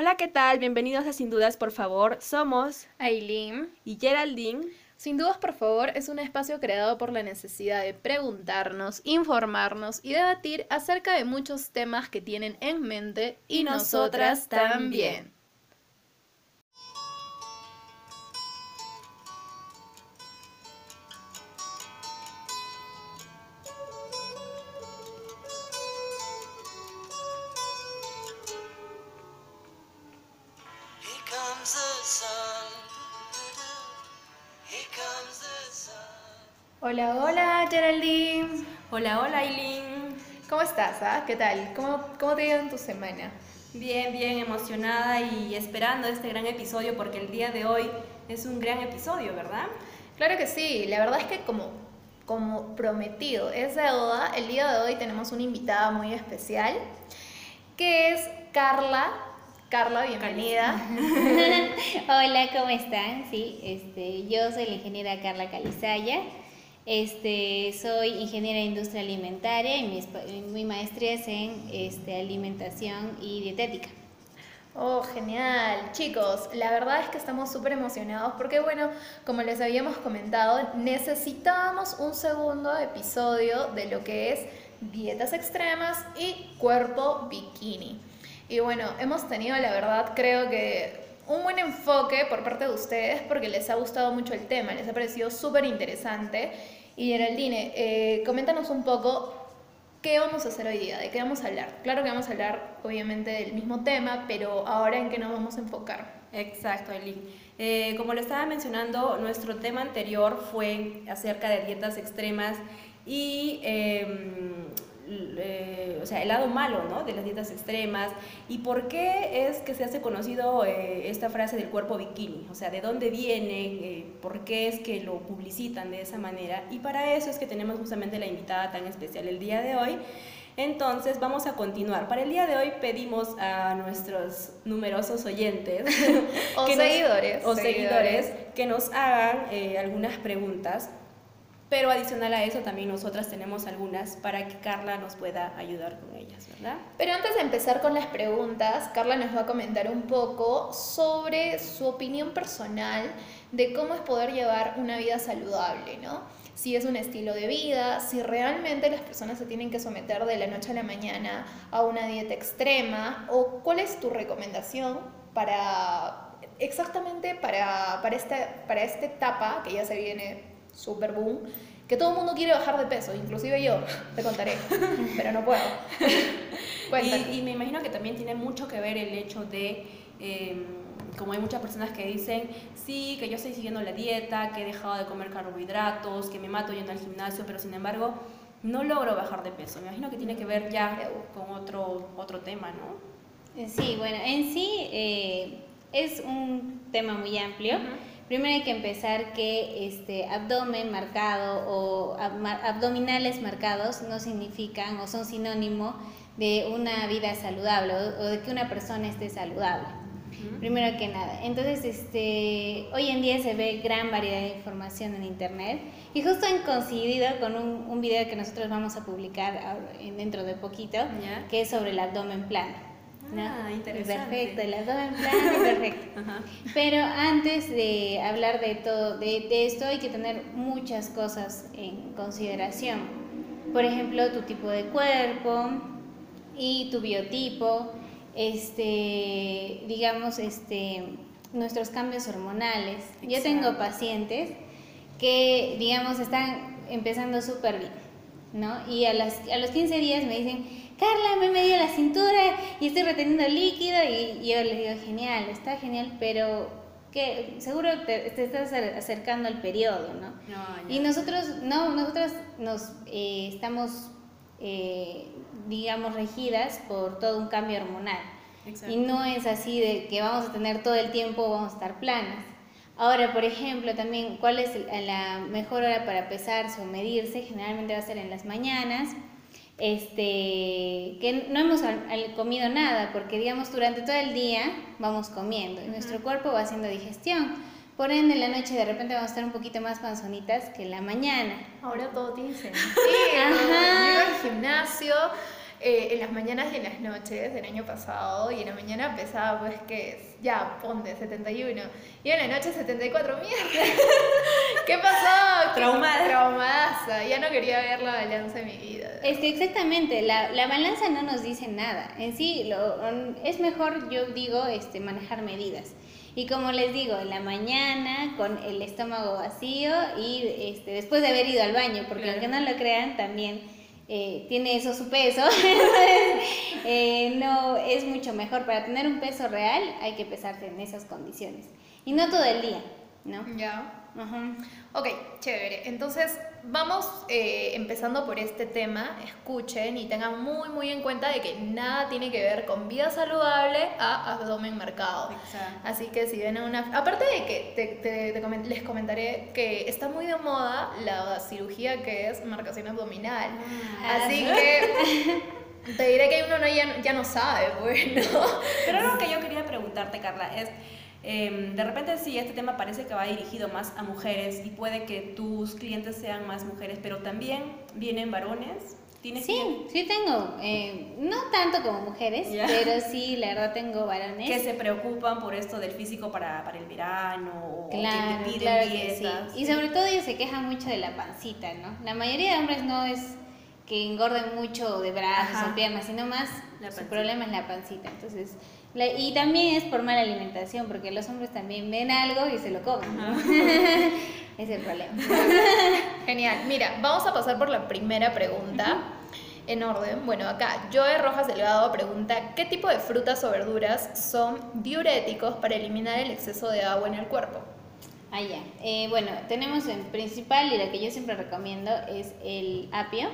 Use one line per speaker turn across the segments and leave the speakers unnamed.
Hola, ¿qué tal? Bienvenidos a Sin Dudas, por favor. Somos
Aileen
y Geraldine.
Sin Dudas, por favor, es un espacio creado por la necesidad de preguntarnos, informarnos y debatir acerca de muchos temas que tienen en mente y, nosotras, también. Hola, hola,
Aileen.
¿Cómo estás? ah? ¿Qué tal? ¿Cómo, cómo te ha ido en tu semana?
Bien, bien emocionada y esperando este gran episodio porque el día de hoy es un gran episodio, ¿verdad?
Claro que sí, la verdad es que como, como prometido es deuda, el día de hoy tenemos una invitada muy especial que es Carla. Carla, bienvenida.
Hola, ¿cómo están? Sí, este, yo soy la ingeniera Carla Calizaya. Este, soy ingeniera de industria alimentaria y mi, mi maestría es en este, alimentación y dietética.
Oh, genial. Chicos, la verdad es que estamos súper emocionados porque, bueno, como les habíamos comentado, necesitábamos un segundo episodio de lo que es dietas extremas y cuerpo bikini. Y bueno, hemos tenido, la verdad, creo que un buen enfoque por parte de ustedes porque les ha gustado mucho el tema, les ha parecido súper interesante. Y Geraldine, eh, coméntanos un poco ¿Qué vamos a hacer hoy día? ¿De qué vamos a hablar? Claro que vamos a hablar obviamente del mismo tema, pero ahora en qué nos vamos a enfocar.
Exacto, Aileen. Eh, como lo estaba mencionando, nuestro tema anterior fue acerca de dietas extremas y em, eh, o sea, el lado malo ¿no? de las dietas extremas y por qué es que se hace conocido eh, esta frase del cuerpo bikini, o sea, de dónde viene, eh, por qué es que lo publicitan de esa manera y para eso es que tenemos justamente la invitada tan especial el día de hoy. Entonces vamos a continuar. Para el día de hoy pedimos a nuestros numerosos oyentes
O
que nos-
seguidores,
o
seguidores.
seguidores que nos hagan eh, algunas preguntas. Pero adicional a eso también nosotras tenemos algunas para que Carla nos pueda ayudar con ellas, ¿verdad?
Pero antes de empezar con las preguntas, Carla nos va a comentar un poco sobre su opinión personal de cómo es poder llevar una vida saludable, ¿no? Si es un estilo de vida, si realmente las personas se tienen que someter de la noche a la mañana a una dieta extrema, o cuál es tu recomendación para exactamente para, para, esta, para esta etapa que ya se viene super boom, que todo el mundo quiere bajar de peso, inclusive yo, te contaré, pero no puedo.
Y, y me imagino que también tiene mucho que ver el hecho de, eh, como hay muchas personas que dicen, sí, que yo estoy siguiendo la dieta, que he dejado de comer carbohidratos, que me mato yendo al gimnasio, pero sin embargo no logro bajar de peso. Me imagino que tiene que ver ya con otro, otro tema, ¿no?
Eh, Sí, bueno, en sí eh, es un tema muy amplio. Primero hay que empezar que este abdomen marcado o abdominales marcados no significan o son sinónimo de una vida saludable o, de que una persona esté saludable. Primero que nada. Entonces, este, hoy en día se ve gran variedad de información en internet y justo han coincidido con un, un video que nosotros vamos a publicar dentro de poquito, que es sobre el abdomen plano. ¿No?
Ah, interesante.
Perfecto, el abdomen plano, perfecto.
Ajá.
Pero antes de hablar de todo de, de esto hay que tener muchas cosas en consideración. Por ejemplo, tu tipo de cuerpo y tu biotipo, este, digamos, este, nuestros cambios hormonales. Yo tengo pacientes que, digamos, están empezando súper bien, ¿no? Y a, las, a los 15 días me dicen, Carla, me he medido la cintura y estoy reteniendo líquido y, y yo les digo, genial, está genial, pero que seguro te, te estás acer- acercando al periodo, ¿no?
No.
Y nosotros, no, nosotros nos eh, estamos, eh, digamos, regidas por todo un cambio hormonal.
Exacto.
Y no es así de que vamos a tener todo el tiempo, vamos a estar planas. Ahora, por ejemplo, también, ¿cuál es la mejor hora para pesarse o medirse? Generalmente va a ser en las mañanas. Este, que no hemos comido nada, porque digamos durante todo el día vamos comiendo y nuestro cuerpo va haciendo digestión. Por ende, en la noche de repente vamos a estar un poquito más panzonitas que en la mañana.
Ahora todo tiene sentido. Yo iba al gimnasio eh, en las mañanas y en las noches del año pasado. Y en la mañana pesaba, pues, que es, ya, ponte 71. Y en la noche 74. ¡Mierda! ¿Qué pasó?
Traumada.
Traumadaza. Ya no quería ver la balanza de mi vida.
Es que exactamente, la, la balanza no nos dice nada. En sí, lo, es mejor, yo digo, este, manejar medidas. Y como les digo, en la mañana con el estómago vacío y este, después de haber ido al baño, porque
Claro.
aunque no lo crean, también eh, tiene eso su peso. Eh, no es mucho mejor. Para tener un peso real hay que pesarse en esas condiciones. Y no todo el día, ¿no?
Ya.
Ajá.
Ok, chévere. Entonces, vamos eh, empezando por este tema. Escuchen y tengan muy, muy en cuenta de que nada tiene que ver con vida saludable a abdomen marcado.
Exacto.
Así que si ven una... Aparte de que te, te- les comentaré que está muy de moda la cirugía que es marcación abdominal.
Ah,
Así
¿sí?
que te diré que uno no, ya, ya no sabe, bueno.
Pero algo que yo quería preguntarte, Carla, es, em, de repente sí, este tema parece que va dirigido más a mujeres y puede que tus clientes sean más mujeres, pero también vienen varones. ¿Tienes
Sí, sí tengo, eh, no tanto como mujeres,
Ya.
pero sí, la verdad tengo varones.
que se preocupan por esto del físico para, para el verano o
Claro,
que te piden
claro que sí.
dietas?
Y sobre todo ellos se quejan mucho de la pancita, ¿no? La mayoría de hombres no es que engorden mucho de brazos
Ajá.
o piernas, sino más su problema es la pancita. Entonces, y también es por mala alimentación, porque los hombres también ven algo y se lo comen, ¿no? es el problema.
Genial. Mira, vamos a pasar por la primera pregunta. En orden, bueno, acá Joe Rojas Delgado pregunta, ¿qué tipo de frutas o verduras son diuréticos para eliminar el exceso de agua en el cuerpo?
Ah, ya. Eh, bueno, tenemos en principal y la que yo siempre recomiendo es el apio.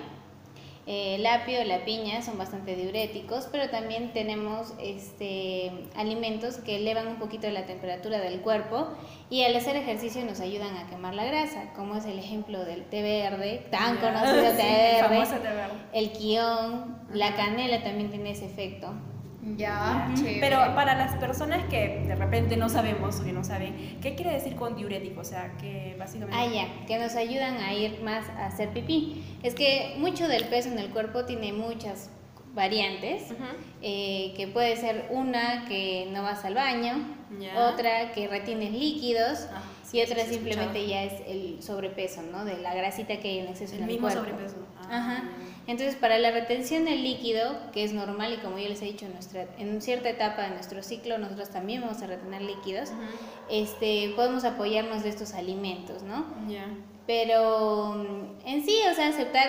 Eh, el apio, la piña son bastante diuréticos, pero también tenemos este, alimentos que elevan un poquito la temperatura del cuerpo y al hacer ejercicio nos ayudan a quemar la grasa, como es el ejemplo del té verde, tan conocido
sí,
verde,
té verde.
el quión, la canela también tiene ese efecto.
Ya, chévere.
Pero para las personas que de repente no sabemos o que no saben, ¿qué quiere decir con diurético? O sea, que básicamente...
Ah, ya, que nos ayudan a ir más a hacer pipí. Es que mucho del peso en el cuerpo tiene muchas variantes, eh, que puede ser una que no vas al baño, otra que retienes líquidos
Ah, sí,
y otra
sí,
simplemente ya es el sobrepeso, ¿no? De la grasita que hay en exceso
El
en el
mismo
cuerpo.
sobrepeso. Ah,
Ajá. Entonces, para la retención del líquido, que es normal y como yo les he dicho, en, nuestra, en cierta etapa de nuestro ciclo nosotros también vamos a retener líquidos,
Ujú.
este, podemos apoyarnos de estos alimentos, ¿no?
Ya.
Pero mm, en sí, o sea, aceptar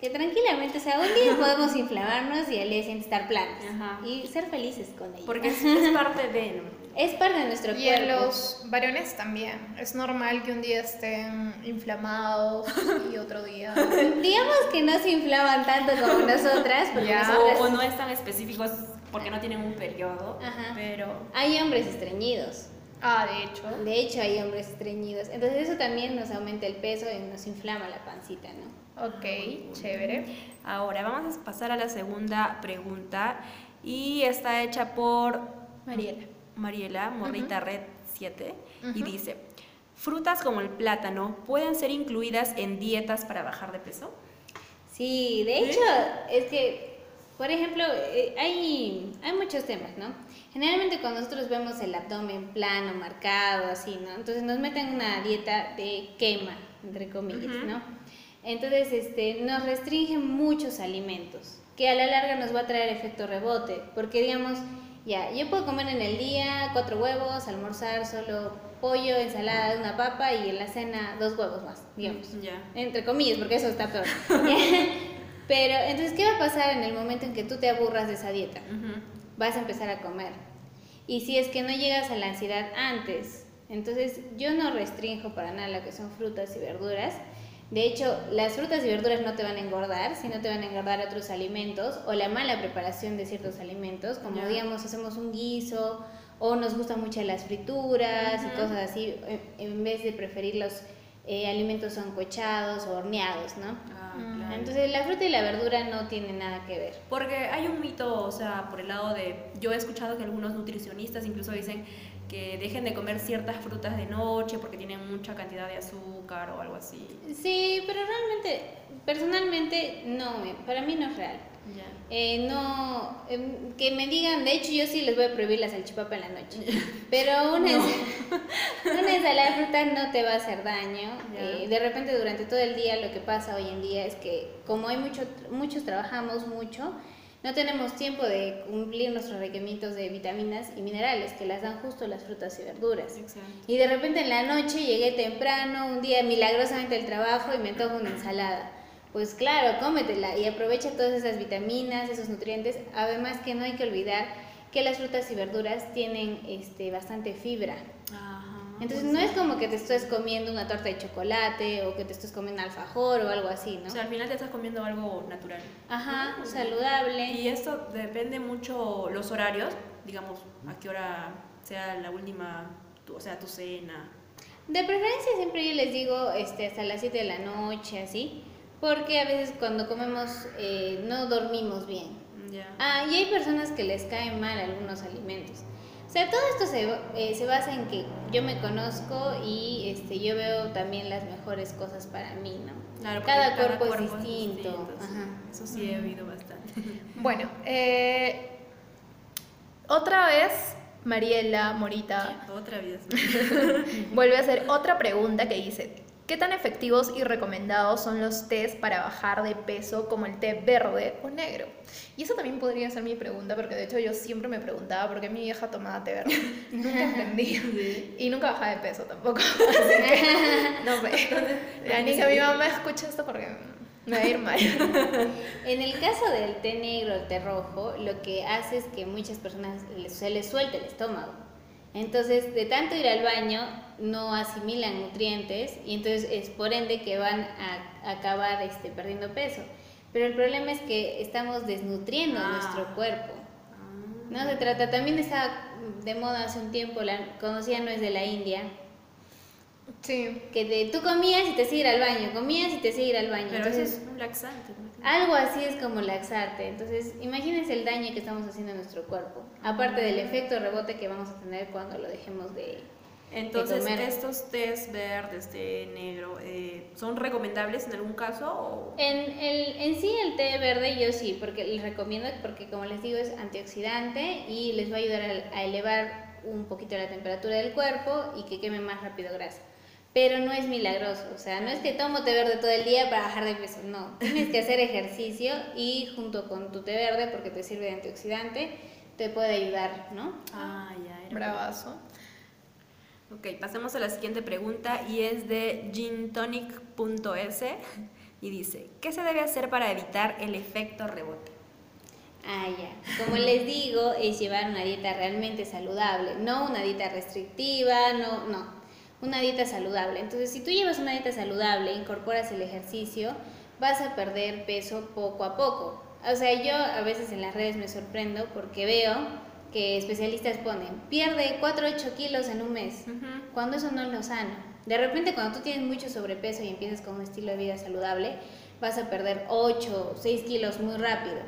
que tranquilamente, o sea, un día podemos inflamarnos y al día siguiente estar planos
Ajá.
y ser felices con ello.
Porque es, es parte de...
es parte de nuestro
Y en
cuerpo.
los varones también. Es normal que un día estén inflamados y otro día...
Digamos que no se inflaman tanto como nosotras, porque nosotras
O, o no están específicos porque no tienen un periodo,
Ajá.
pero...
hay hombres estreñidos.
Ah, de hecho.
De hecho, hay hombres estreñidos. Entonces, eso también nos aumenta el peso y nos inflama la pancita, ¿no?
Ok, chévere.
Ahora vamos a pasar a la segunda pregunta y está hecha por
Mariela.
Mariela Morrita Red 7 y dice, ¿frutas como el plátano pueden ser incluidas en dietas para bajar de peso?
Sí, de hecho, es que, por ejemplo, eh, hay, hay muchos temas, ¿no? Generalmente cuando nosotros vemos el abdomen plano, marcado, así, ¿no? Entonces nos meten una dieta de quema, entre comillas. ¿no? Entonces, este, nos restringen muchos alimentos, que a la larga nos va a traer efecto rebote, porque digamos, ya, yo puedo comer en el día cuatro huevos, almorzar solo pollo, ensalada, una papa y en la cena dos huevos más, digamos
Ya.
entre comillas, porque eso está peor. Pero entonces, ¿qué va a pasar en el momento en que tú te aburras de esa dieta? Vas a empezar a comer. Y si es que no llegas a la ansiedad antes, entonces yo no restringo para nada lo que son frutas y verduras. De hecho, las frutas y verduras no te van a engordar, sino te van a engordar otros alimentos o la mala preparación de ciertos alimentos, como digamos, hacemos un guiso o nos gustan mucho las frituras y cosas así, en, en vez de preferir los eh, alimentos sancochados o horneados, ¿no?
Ah,
Mm.
claro.
Entonces la fruta y la verdura no tienen nada que ver.
Porque hay un mito, o sea, por el lado de... Yo he escuchado que algunos nutricionistas incluso dicen que dejen de comer ciertas frutas de noche porque tienen mucha cantidad de azúcar o algo así.
Sí, pero realmente, personalmente, no, para mí no es real.
Ya.
Eh, no, em, que me digan, de hecho yo sí les voy a prohibir la salchipapa en la noche, pero una, ens- una ensalada de fruta no te va a hacer daño.
Ya.
Eh, de repente durante todo el día lo que pasa hoy en día es que como hay mucho, muchos trabajamos mucho, no tenemos tiempo de cumplir nuestros requerimientos de vitaminas y minerales que las dan justo las frutas y verduras.
Exacto.
Y de repente en la noche llegué temprano, un día milagrosamente al trabajo y me tomo una ensalada. Pues claro, cómetela y aprovecha todas esas vitaminas, esos nutrientes. Además que no hay que olvidar que las frutas y verduras tienen este, bastante fibra. Entonces no es como que te estés comiendo una torta de chocolate o que te estés comiendo alfajor o algo así,
O
¿no?
sea, al final te estás comiendo algo natural.
Ajá, saludable.
Y esto depende mucho los horarios, digamos, a qué hora sea la última, tu- o sea, tu cena.
De preferencia siempre yo les digo este, hasta las 7 de la noche, así, porque a veces cuando comemos eh, no dormimos bien.
Ya.
Ah, y hay personas que les caen mal algunos alimentos. O sea, todo esto se, eh, se basa en que yo me conozco y este, yo veo también las mejores cosas para mí, ¿no?
Claro, porque
cada, cuerpo, es distinto.
distinto, sí.
Ajá.
Eso sí he oído bastante.
Bueno, eh, otra vez Mariela Morita
Otra vez.
vuelve a hacer otra pregunta que dice, ¿qué tan efectivos y recomendados son los tés para bajar de peso como el té verde o negro? Y eso también podría ser mi pregunta, porque de hecho yo siempre me preguntaba por qué mi vieja tomaba té verde. Nunca entendí. Y nunca bajaba de peso tampoco. Así que, no sé. Ya ni que mi mamá escuche esto porque me va a ir mal.
En el caso del té negro, el té rojo, lo que hace es que muchas personas se les suelta el estómago. Entonces, de tanto ir al baño, no asimilan nutrientes y entonces es por ende que van a acabar este, perdiendo peso. Pero el problema es que estamos desnutriendo
Ah.
nuestro cuerpo. No se trata, también está de moda hace un tiempo, la conocida no es de la India,
Sí.
que de, tú comías y te sigue ir al baño, comías y te sigue ir al baño.
Pero eso
Entonces,
es un laxante. ¿no?
Algo así es como laxarte. Entonces, imagínense el daño que estamos haciendo a nuestro cuerpo. Aparte del efecto rebote que vamos a tener cuando lo dejemos de...
Entonces, estos tés verdes, té negro, eh, ¿son recomendables en algún caso? O...
En, el, en sí el té verde yo sí, porque les recomiendo, porque como les digo es antioxidante y les va a ayudar a, a elevar un poquito la temperatura del cuerpo y que queme más rápido grasa. Pero no es milagroso, o sea, no es que tomo té verde todo el día para bajar de peso, no. Tienes que hacer ejercicio y junto con tu té verde, porque te sirve de antioxidante, te puede ayudar, ¿no?
Ah, ya. Era
Bravazo.
Ok, pasemos a la siguiente pregunta y es de gintonic.es y dice, ¿qué se debe hacer para evitar el efecto rebote?
Ah, ya. Como les digo, es llevar una dieta realmente saludable, no una dieta restrictiva, no, no, una dieta saludable. Entonces, si tú llevas una dieta saludable, incorporas el ejercicio, vas a perder peso poco a poco. O sea, yo a veces en las redes me sorprendo porque veo que especialistas ponen, pierde 4 o 8 kilos en un mes, cuando eso no es lo sano. De repente, cuando tú tienes mucho sobrepeso y empiezas con un estilo de vida saludable, vas a perder 8 o 6 kilos muy rápido.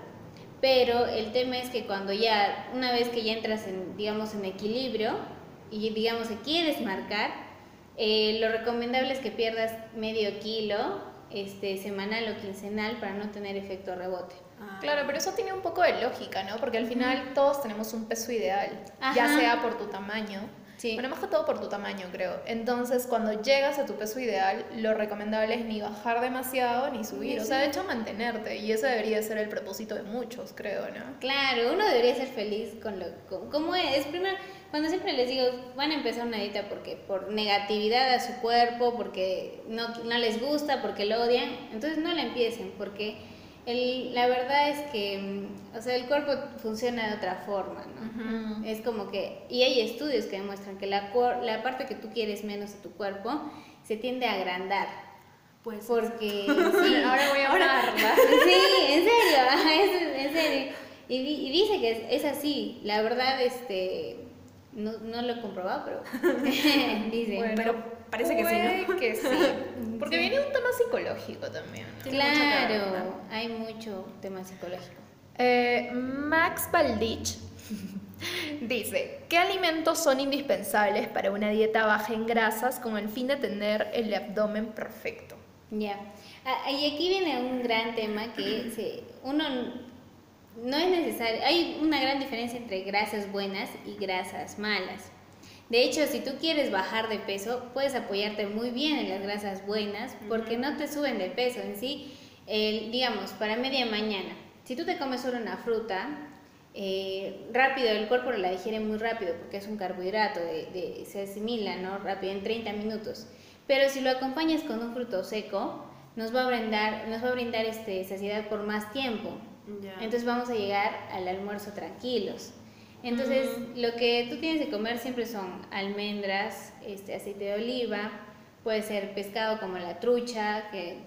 Pero el tema es que cuando ya, una vez que ya entras en, digamos, en equilibrio y digamos que quieres marcar, eh, lo recomendable es que pierdas medio kilo este, semanal o quincenal para no tener efecto rebote.
Ah,
Claro, pero eso tiene un poco de lógica, ¿no? Porque al final todos tenemos un peso ideal, ya sea por tu tamaño,
Sí.
bueno, más que todo por tu tamaño, creo. Entonces, cuando llegas a tu peso ideal, lo recomendable es ni bajar demasiado ni subir, o sea, de hecho mantenerte, y ese debería ser el propósito de muchos, creo, ¿no?
Claro, uno debería ser feliz con lo con, como es. Primero, cuando siempre les digo, van a empezar una dieta porque por negatividad a su cuerpo, porque no, no les gusta, porque lo odian, entonces no la empiecen, porque el, la verdad es que, mm, o sea, el cuerpo funciona de otra forma, ¿no?
Ujú.
Es como que, y hay estudios que demuestran que la, la parte que tú quieres menos de tu cuerpo se tiende a agrandar.
Pues
Porque, sí,
Ahora voy a amarla.
Sí, en serio, es, en serio. Y, di- y dice que es, es así, la verdad, este, no, no lo he comprobado, pero dice.
Bueno,
pero parece que sí, ¿no?
que sí. Porque viene un tema psicológico también. ¿no?
Mucho
claro,
¿verdad?
hay mucho tema psicológico.
Eh, Max Baldich dice, ¿qué alimentos son indispensables para una dieta baja en grasas con el fin de tener el abdomen perfecto?
Ya. Ah, Y aquí viene un gran tema que se, uno no es necesario, hay una gran diferencia entre grasas buenas y grasas malas. De hecho, si tú quieres bajar de peso, puedes apoyarte muy bien en las grasas buenas porque no te suben de peso en sí. Digamos, para media mañana, si tú te comes solo una fruta, eh, rápido, el cuerpo la digiere muy rápido porque es un carbohidrato, de, de- se asimila ¿no? rápido en 30 minutos. Pero si lo acompañas con un fruto seco, nos va a brindar, nos va a brindar este, saciedad por más tiempo. Entonces vamos a llegar al almuerzo tranquilos. Entonces lo que tú tienes que comer siempre son almendras, este, aceite de oliva, puede ser pescado como la trucha que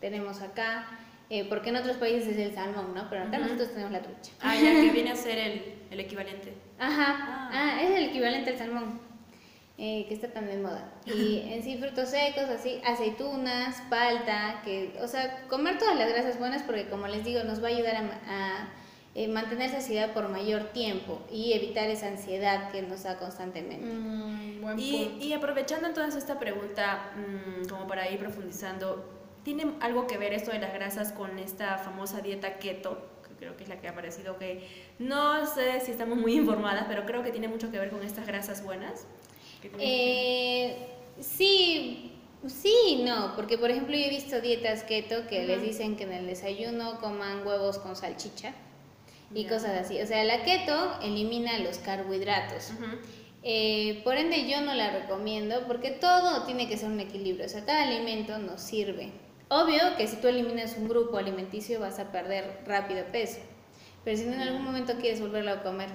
tenemos acá, eh, porque en otros países es el salmón, ¿no? Pero acá
Ujú.
nosotros tenemos la trucha.
Ah, ya que viene a ser el, el equivalente.
Ajá,
Ah.
ah, es el equivalente al salmón, eh, que está tan de moda. Y en sí, frutos secos, así, aceitunas, palta, que, o sea, comer todas las grasas buenas porque, como les digo, nos va a ayudar a, a, eh, mantener saciedad por mayor tiempo y evitar esa ansiedad que nos da constantemente.
Mm, buen
Y,
punto.
y aprovechando entonces esta pregunta, mm, como para ir profundizando, ¿tiene algo que ver esto de las grasas con esta famosa dieta keto? Que creo que es la que ha aparecido, que no sé si estamos muy informadas, pero creo que tiene mucho que ver con estas grasas buenas.
Eh, sí, sí no, porque por ejemplo yo he visto dietas keto que les
Ujú.
dicen que en el desayuno coman huevos con salchicha y
Ya.
cosas así. O sea, la keto elimina los carbohidratos.
Ujú.
Eh, por ende yo no la recomiendo porque todo tiene que ser un equilibrio, o sea, cada alimento nos sirve. Obvio que si tú eliminas un grupo alimenticio vas a perder rápido peso, pero si en algún momento quieres volverlo a comer,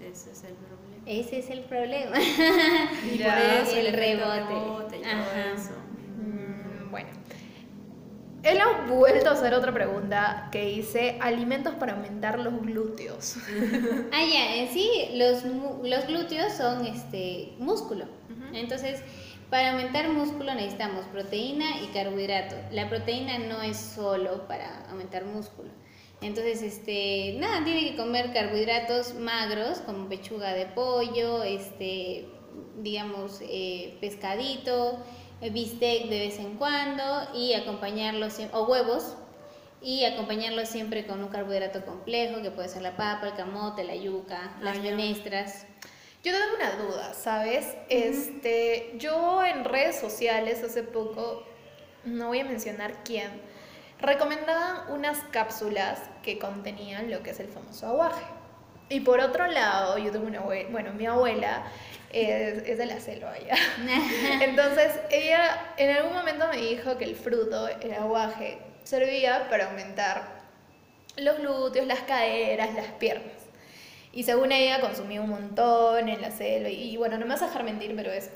Ese es el problema.
Ese es el problema.
Y
Ya,
por eso
el rebote.
y todo
Ajá.
eso.
Mm, bueno. Él ha vuelto a hacer otra pregunta que dice alimentos para aumentar los glúteos.
Ah, ya, en sí los, glúteos son este músculo. Entonces, para aumentar músculo necesitamos proteína y carbohidrato. La proteína no es solo para aumentar músculo. Entonces, este, nada, tiene que comer carbohidratos magros como pechuga de pollo, este, digamos, eh, pescadito, eh, bistec de vez en cuando y acompañarlo, o huevos, y acompañarlo siempre con un carbohidrato complejo, que puede ser la papa, el camote, la yuca, las menestras.
Yo tengo una duda, ¿sabes? Este, yo en redes sociales hace poco, no voy a mencionar quién, recomendaban unas cápsulas que contenían lo que es el famoso aguaje. Y por otro lado, yo tengo una abuela, bueno, mi abuela es, es de la selva ya. Entonces, ella en algún momento me dijo que el fruto, el aguaje, servía para aumentar los glúteos, las caderas, las piernas. Y según ella, consumía un montón en la selva. Y, y bueno, no me vas a dejar mentir, pero es.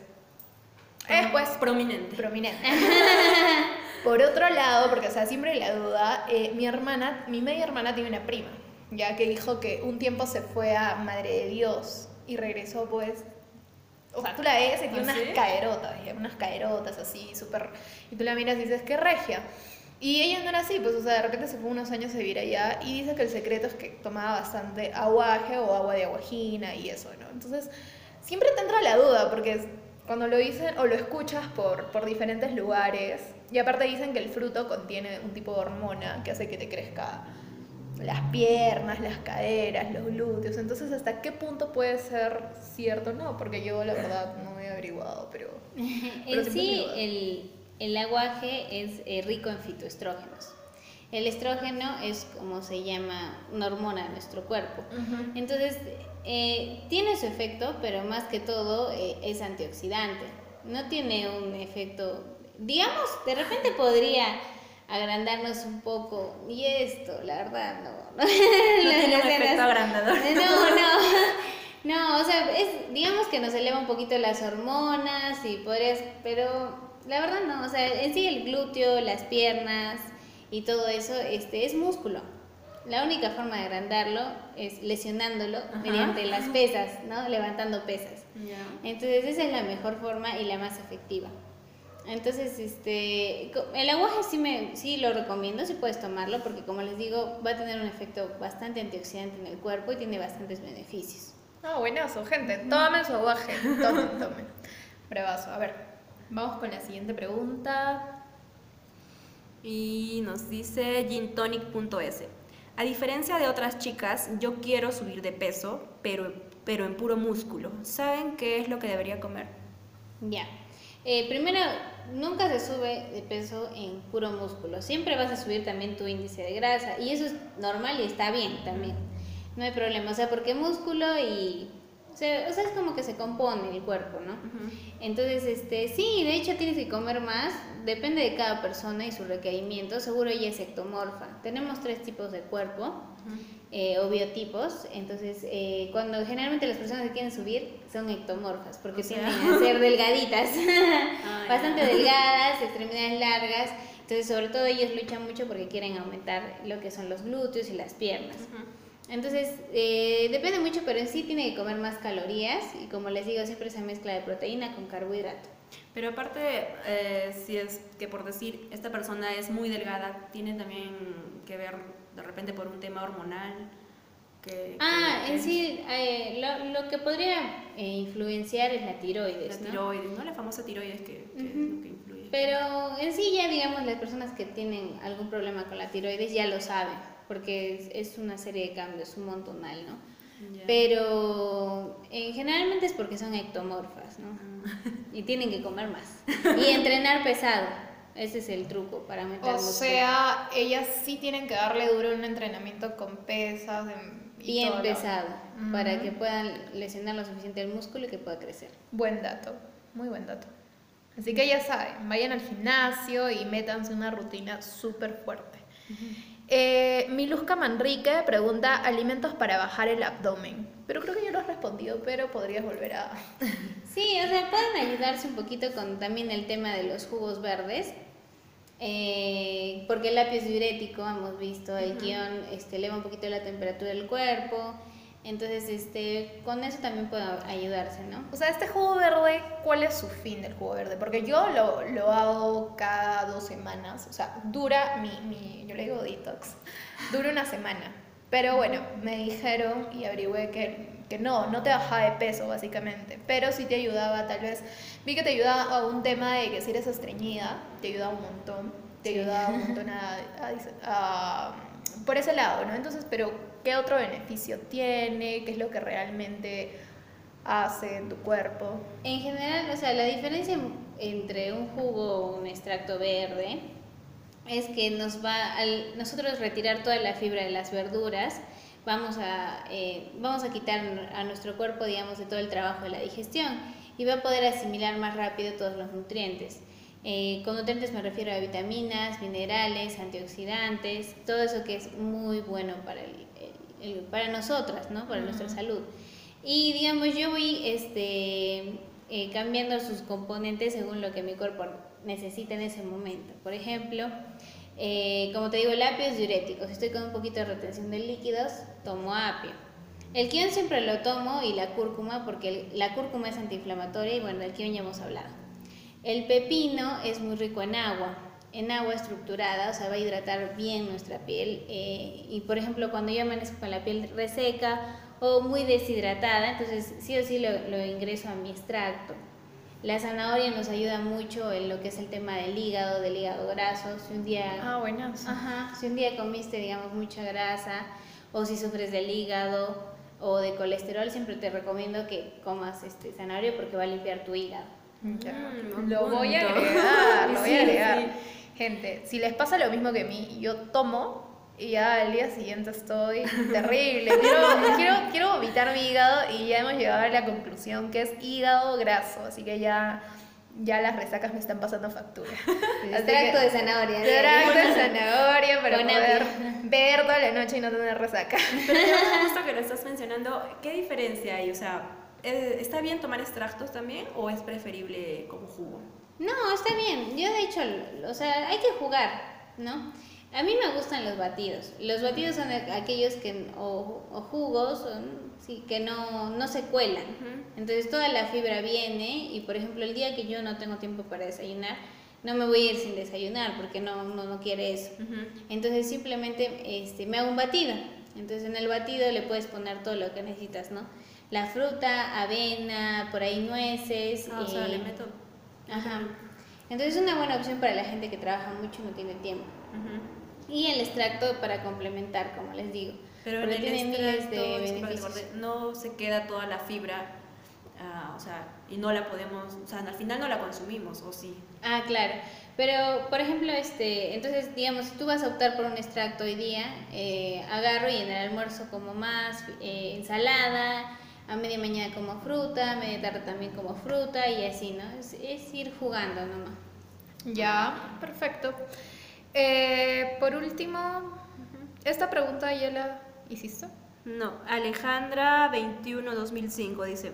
Es pues
prominente.
prominente. Por otro lado, porque o sea, siempre la duda, eh, mi hermana, mi media hermana tiene una prima, ya que dijo que un tiempo se fue a Madre de Dios y regresó pues, o sea, tú la ves y tiene
¿Ah,
unas
sí?
caerotas, unas caerotas así, súper, y tú la miras y dices, qué regia. Y ella no era así, pues, o sea, de repente se fue unos años a vivir allá y dice que el secreto es que tomaba bastante aguaje o agua de aguajina y eso, ¿no? Entonces, siempre te entra la duda, porque cuando lo dicen o lo escuchas por, por diferentes lugares, y aparte dicen que el fruto contiene un tipo de hormona que hace que te crezca las piernas, las caderas, los glúteos, entonces hasta qué punto puede ser cierto, no, porque yo la verdad no he averiguado, pero... pero
En sí,
me
el, el aguaje es eh, rico en fitoestrógenos. El estrógeno es como se llama una hormona de nuestro cuerpo. Entonces, eh, tiene su efecto, pero más que todo eh, es antioxidante. No tiene un efecto, digamos, de repente podría agrandarnos un poco. Y esto, la verdad, no.
No tiene un efecto agrandador.
no, no. No, o sea, es, digamos que nos eleva un poquito las hormonas y podrías, pero la verdad no, o sea, en sí el glúteo, las piernas y todo eso, este, es músculo. La única forma de agrandarlo es lesionándolo
Ajá.
mediante las pesas, ¿no? Levantando pesas. Entonces esa es la mejor forma y la más efectiva. Entonces, este, el aguaje sí, me, sí lo recomiendo, sí puedes tomarlo, porque como les digo, va a tener un efecto bastante antioxidante en el cuerpo y tiene bastantes beneficios.
Ah, buenazo, gente. Tomen su aguaje. Tomen, tomen. Bravazo. A ver, vamos con la siguiente pregunta.
Y nos dice gintonic.es. A diferencia de otras chicas, yo quiero subir de peso, pero, pero en puro músculo. ¿Saben qué es lo que debería comer?
Ya. Eh, primero, nunca se sube de peso en puro músculo. Siempre vas a subir también tu índice de grasa. Y eso es normal y está bien también. No hay problema. O sea, porque músculo y. O sea, o sea, es como que se compone el cuerpo, ¿no? Entonces, este, sí, de hecho tienes que comer más. Depende de cada persona y su requerimiento. Seguro ella es ectomorfa. Tenemos tres tipos de cuerpo. Eh, o biotipos, entonces eh, cuando generalmente las personas que quieren subir son ectomorfas porque
O sea.
tienden a ser delgaditas,
Ah,
bastante delgadas, extremidades largas, entonces sobre todo ellos luchan mucho porque quieren aumentar lo que son los glúteos y las piernas. Entonces, eh, depende mucho, pero en sí tiene que comer más calorías y como les digo, siempre esa mezcla de proteína con carbohidrato.
Pero aparte, eh, si es que por decir, esta persona es muy delgada, tiene también que ver de repente por un tema hormonal. Que,
Ah,
que-
en sí, eh, lo, lo que podría eh, influenciar es la
La
tiroides, ¿no?
tiroides, ¿no? La famosa tiroides que, que es lo que influye.
Pero en sí ya, digamos, las personas que tienen algún problema con la tiroides ya lo saben, porque es, es una serie de cambios, un montonal, ¿no? Pero eh, generalmente es porque son ectomorfas, ¿no? Y tienen que comer más. Y entrenar pesado, ese es el truco para aumentar
O sea, ellas sí tienen que darle duro un entrenamiento con pesas. en- y
Bien
todo lo-
pesado, para que puedan lesionar lo suficiente el músculo y que pueda crecer.
Buen dato, muy buen dato. Así que ya saben, vayan al gimnasio y métanse una rutina súper fuerte. Eh, Miluska Manrique pregunta alimentos para bajar el abdomen. Pero creo que ya lo has respondido, pero podrías volver a...
Sí, o sea, pueden ayudarse un poquito con también el tema de los jugos verdes, eh, porque el es diurético, hemos visto, el guion este, eleva un poquito la temperatura del cuerpo, entonces este, con eso también puede ayudarse, ¿no?
O sea, este jugo verde, ¿cuál es su fin del jugo verde? Porque yo lo, lo hago cada dos semanas. O sea, dura mi, mi, yo le digo detox, dura una semana. Pero bueno, me dijeron y averigüé que, que no, no te bajaba de peso básicamente. Pero sí te ayudaba, tal vez, vi que te ayudaba a un tema de que si eres estreñida, te ayudaba un montón. Te
Sí.
ayudaba un montón a, a- a- por ese lado, ¿no? Entonces, pero ¿qué otro beneficio tiene? ¿Qué es lo que realmente hace en tu cuerpo?
En general, o sea, la diferencia entre un jugo o un extracto verde es que nos va al nosotros retirar toda la fibra de las verduras, vamos a, eh, vamos a quitar a nuestro cuerpo, digamos, de todo el trabajo de la digestión y va a poder asimilar más rápido todos los nutrientes. Eh, con nutrientes me refiero a vitaminas, minerales, antioxidantes, todo eso que es muy bueno para, el- el- el- para nosotras, ¿no? para nuestra salud. Y digamos, yo voy este, eh, cambiando sus componentes según lo que mi cuerpo necesita en ese momento. Por ejemplo, eh, como te digo, el apio es diurético. Si estoy con un poquito de retención de líquidos, tomo apio. El kion siempre lo tomo y la cúrcuma porque la cúrcuma es antiinflamatoria y bueno, del kion ya hemos hablado. El pepino es muy rico en agua, en agua estructurada, o sea, va a hidratar bien nuestra piel. eh, y por ejemplo, cuando yo amanezco con la piel reseca o muy deshidratada, entonces sí o sí lo ingreso a mi extracto. La zanahoria nos ayuda mucho en lo que es el tema del hígado, del hígado graso. Si un día
Ah, buenas.
Ajá, si un día comiste, digamos, mucha grasa, o si sufres del hígado o de colesterol, siempre te recomiendo que comas este zanahoria porque va a limpiar tu hígado.
Ya.
Mm,
lo voy a agregar, lo voy
Sí,
a agregar.
sí.
Gente, si les pasa lo mismo que a mí, yo tomo y ya al día siguiente estoy terrible. Quiero, quiero, quiero vomitar mi hígado y ya hemos llegado a la conclusión que es hígado graso, así que ya, ya las resacas me están pasando factura. Así
Extracto de zanahoria.
Extracto de zanahoria para
Con
poder ver toda la noche y no tener resaca.
Pero ya justo que lo estás mencionando, ¿qué diferencia hay? O sea, ¿eh, ¿está bien tomar extractos también o es preferible como jugo?
No, está bien. Yo de hecho, o sea, hay que jugar, ¿no? A mí me gustan los batidos. Los batidos son aquellos que, o, o jugos, sí, que no, no se cuelan. Entonces toda la fibra viene y por ejemplo el día que yo no tengo tiempo para desayunar, no me voy a ir sin desayunar porque no, no, no quiere eso. Entonces simplemente este, me hago un batido. Entonces en el batido le puedes poner todo lo que necesitas, ¿no? La fruta, avena, por ahí nueces.
Ah, o sea,
eh,
le meto...
Ajá. Entonces es una buena opción para la gente que trabaja mucho y no tiene tiempo. Y el extracto para complementar, como les digo.
Pero en
porque
el
tiene miles
extracto,
de
no se queda toda la fibra, ah, o sea, y no la podemos, o sea, al final no la consumimos, ¿o sí?
Ah, claro. Pero, por ejemplo, este, entonces, digamos, si tú vas a optar por un extracto hoy día, eh, agarro y en el almuerzo como más eh, ensalada, a media mañana como fruta, a media tarde también como fruta y así, ¿no? Es, es ir jugando nomás.
Ya, perfecto. Eh, por último, esta pregunta ya la hiciste.
No, Alejandra 21 2005 dice,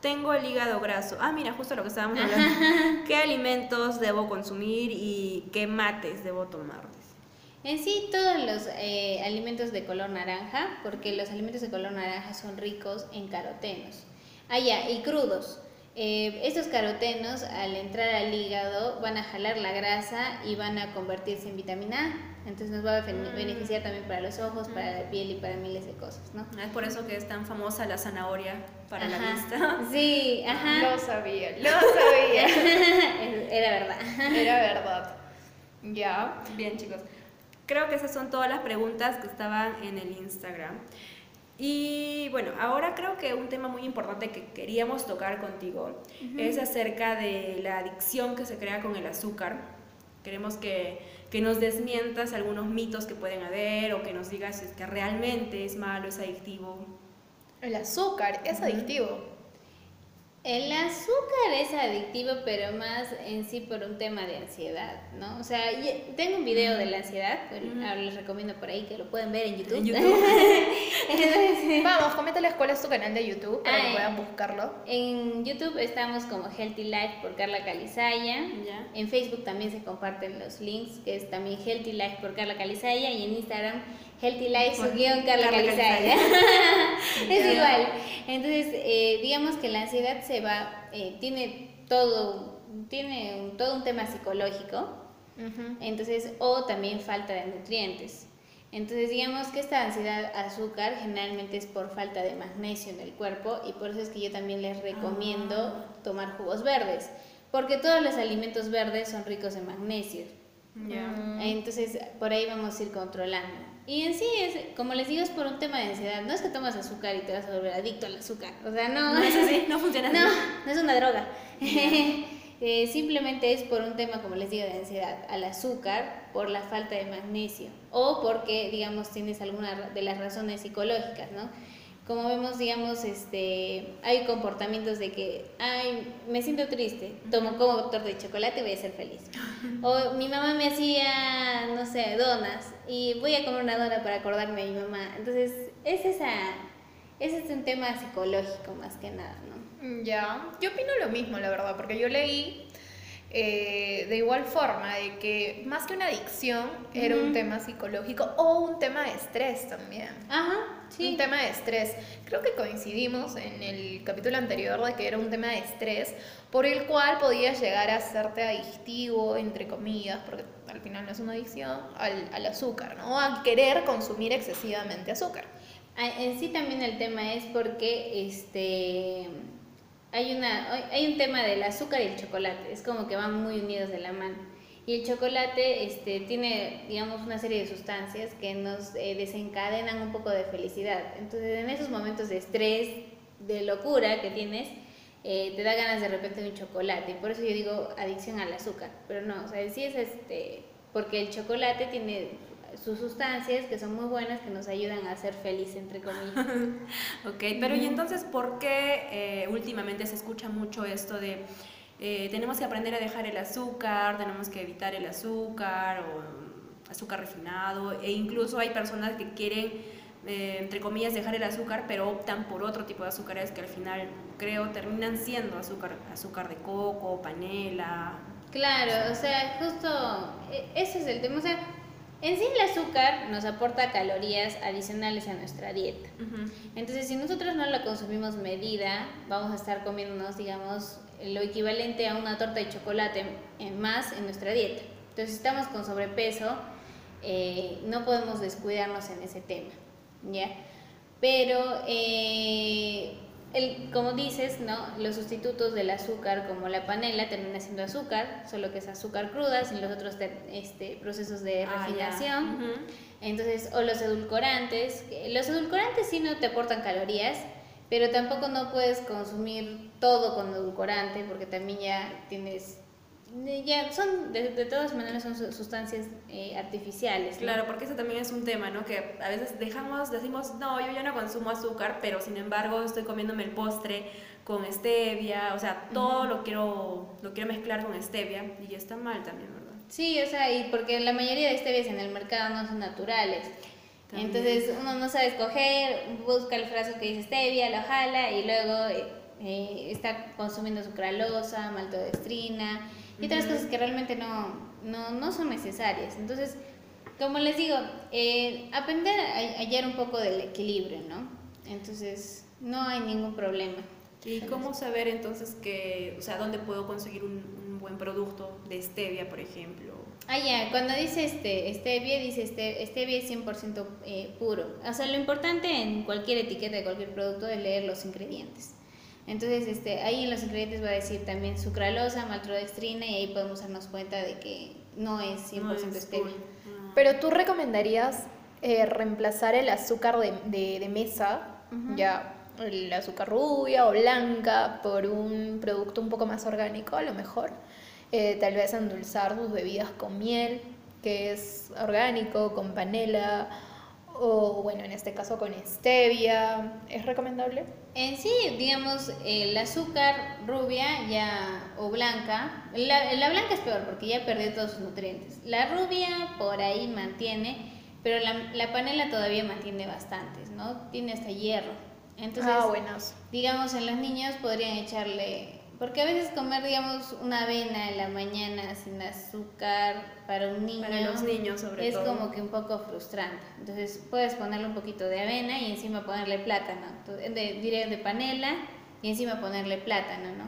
tengo el hígado graso. Ah, mira, justo lo que estábamos hablando. ¿Qué alimentos debo consumir y qué mates debo tomar?
En sí, todos los eh, alimentos de color naranja, porque los alimentos de color naranja son ricos en carotenos. Ah, ya, y crudos. Eh, estos carotenos, al entrar al hígado, van a jalar la grasa y van a convertirse en vitamina A. Entonces nos va a ben- beneficiar también para los ojos, para la piel y para miles de cosas, ¿no?
Es por eso que es tan famosa la zanahoria para la vista.
Sí, ajá.
Lo sabía, lo sabía.
Era verdad.
Era verdad. Ya.
Bien, chicos. Creo que esas son todas las preguntas que estaban en el Instagram. Y bueno, ahora creo que un tema muy importante que queríamos tocar contigo es acerca de la adicción que se crea con el azúcar. Queremos que, que nos desmientas algunos mitos que pueden haber o que nos digas si es que realmente es malo, es adictivo.
El azúcar es adictivo.
El azúcar es adictivo, pero más en sí por un tema de ansiedad, ¿no? O sea, tengo un video de la ansiedad, pero ahora les recomiendo por ahí que lo pueden ver en YouTube.
En YouTube.
Entonces,
Vamos, coméntales cuál es tu canal de YouTube para que puedan buscarlo.
en YouTube estamos como Healthy Life por Carla Calizaya.
Ya.
En Facebook también se comparten los links, que es también Healthy Life por Carla Calizaya. Y en Instagram, Healthy Life su guion Carla,
Carla
Calizaya. es igual. Entonces, eh, digamos que la ansiedad se va, eh, tiene todo, tiene un- todo un tema psicológico. Entonces, o también falta de nutrientes. Entonces, digamos que esta ansiedad azúcar generalmente es por falta de magnesio en el cuerpo y por eso es que yo también les recomiendo tomar jugos verdes, porque todos los alimentos verdes son ricos en magnesio. Entonces, por ahí vamos a ir controlando. Y en sí, es, como les digo, es por un tema de ansiedad. No es que tomas azúcar y te vas a volver adicto al azúcar. O sea, no.
No es así, no funciona así.
No, no es una droga. Eh, simplemente es por un tema, como les digo, de ansiedad al azúcar, por la falta de magnesio o porque, digamos, tienes alguna de las razones psicológicas, ¿no? Como vemos, digamos, este, hay comportamientos de que, ay, me siento triste, tomo como torta de chocolate y voy a ser feliz. O mi mamá me hacía, no sé, donas y voy a comer una dona para acordarme de mi mamá. Entonces, es esa, ese es un tema psicológico más que nada, ¿no?
Ya, yo opino lo mismo, la verdad, porque yo leí eh, de igual forma de que más que una adicción era un tema psicológico o un tema de estrés también.
Ajá, sí.
Un tema de estrés. Creo que coincidimos en el capítulo anterior de que era un tema de estrés por el cual podías llegar a hacerte adictivo, entre comillas, porque al final no es una adicción, al, al azúcar, ¿no? A querer consumir excesivamente azúcar.
Ah, En sí también el tema es porque este hay una hay- un tema del azúcar y el chocolate, es como que van muy unidos de la mano. Y el chocolate este, tiene, digamos, una serie de sustancias que nos eh, desencadenan un poco de felicidad. Entonces, en esos momentos de estrés, de locura que tienes, eh, te da ganas de repente de un chocolate. Y por eso yo digo adicción al azúcar. Pero no, o sea, sí es este, porque el chocolate tiene sus sustancias que son muy buenas que nos ayudan a ser feliz, entre comillas.
Ok, pero ¿y entonces por qué eh, últimamente se escucha mucho esto de eh, tenemos que aprender a dejar el azúcar, tenemos que evitar el azúcar o azúcar refinado e incluso hay personas que quieren, eh, entre comillas, dejar el azúcar pero optan por otro tipo de azúcares que al final creo terminan siendo azúcar, azúcar de coco, panela.
Claro, o sea, justo eh, ese es el tema. O sea, en sí el azúcar nos aporta calorías adicionales a nuestra dieta. Entonces, si nosotros no la consumimos medida, vamos a estar comiéndonos, digamos, lo equivalente a una torta de chocolate en más en nuestra dieta. Entonces, si estamos con sobrepeso, eh, no podemos descuidarnos en ese tema, ¿ya? Pero eh, el, como dices, ¿no? Los sustitutos del azúcar, como la panela, termina siendo azúcar, solo que es azúcar cruda, sin los otros te- este, procesos de
Ah,
refinación. Entonces, o los edulcorantes. Los edulcorantes sí no te aportan calorías, pero tampoco no puedes consumir todo con edulcorante porque también ya tienes... Ya son, de, de todas maneras, son su- sustancias eh, artificiales. ¿no?
Claro, porque eso también es un tema, ¿no? Que a veces dejamos, decimos, no, yo ya no consumo azúcar, pero sin embargo estoy comiéndome el postre con stevia, o sea, todo lo quiero lo quiero mezclar con stevia y está mal también, ¿verdad?
Sí, o sea, y porque la mayoría de stevias en el mercado no son naturales.
También.
Entonces uno no sabe escoger, busca el frasco que dice stevia, lo jala y luego eh, eh, está consumiendo sucralosa, maltodextrina y otras cosas que realmente no, no, no son necesarias. Entonces, como les digo, eh, aprender a hallar un poco del equilibrio, ¿no? Entonces, no hay ningún problema.
¿Y cómo saber entonces que, o sea, dónde puedo conseguir un, un buen producto de stevia, por ejemplo?
Ah, ya, cuando dice este, stevia, dice este, stevia es 100% eh, puro. O sea, lo importante en cualquier etiqueta de cualquier producto es leer los ingredientes. Entonces, este, ahí en los ingredientes va a decir también sucralosa, maltodextrina y ahí podemos darnos cuenta de que no es 100%
No es
stevia.
Ah.
Pero tú recomendarías eh, reemplazar el azúcar de, de- de mesa,
Ujú.
ya el azúcar rubia o blanca, por un producto un poco más orgánico, a lo mejor. Eh, tal vez endulzar tus bebidas con miel, que es orgánico, con panela, o bueno, en este caso con stevia. ¿Es recomendable?
En sí, digamos, el azúcar rubia ya o blanca, la, la blanca es peor porque ya perdió todos sus nutrientes. La rubia por ahí mantiene, pero la, la panela todavía mantiene bastantes, ¿no? Tiene hasta hierro. Entonces,
ah,
digamos, en los niños podrían echarle, porque a veces comer, digamos, una avena en la mañana sin azúcar para un niño
Para los niños, sobre
es
todo.
como que un poco frustrante. Entonces puedes ponerle un poquito de avena y encima ponerle plátano, Entonces, de, diré de panela y encima ponerle plátano, ¿no?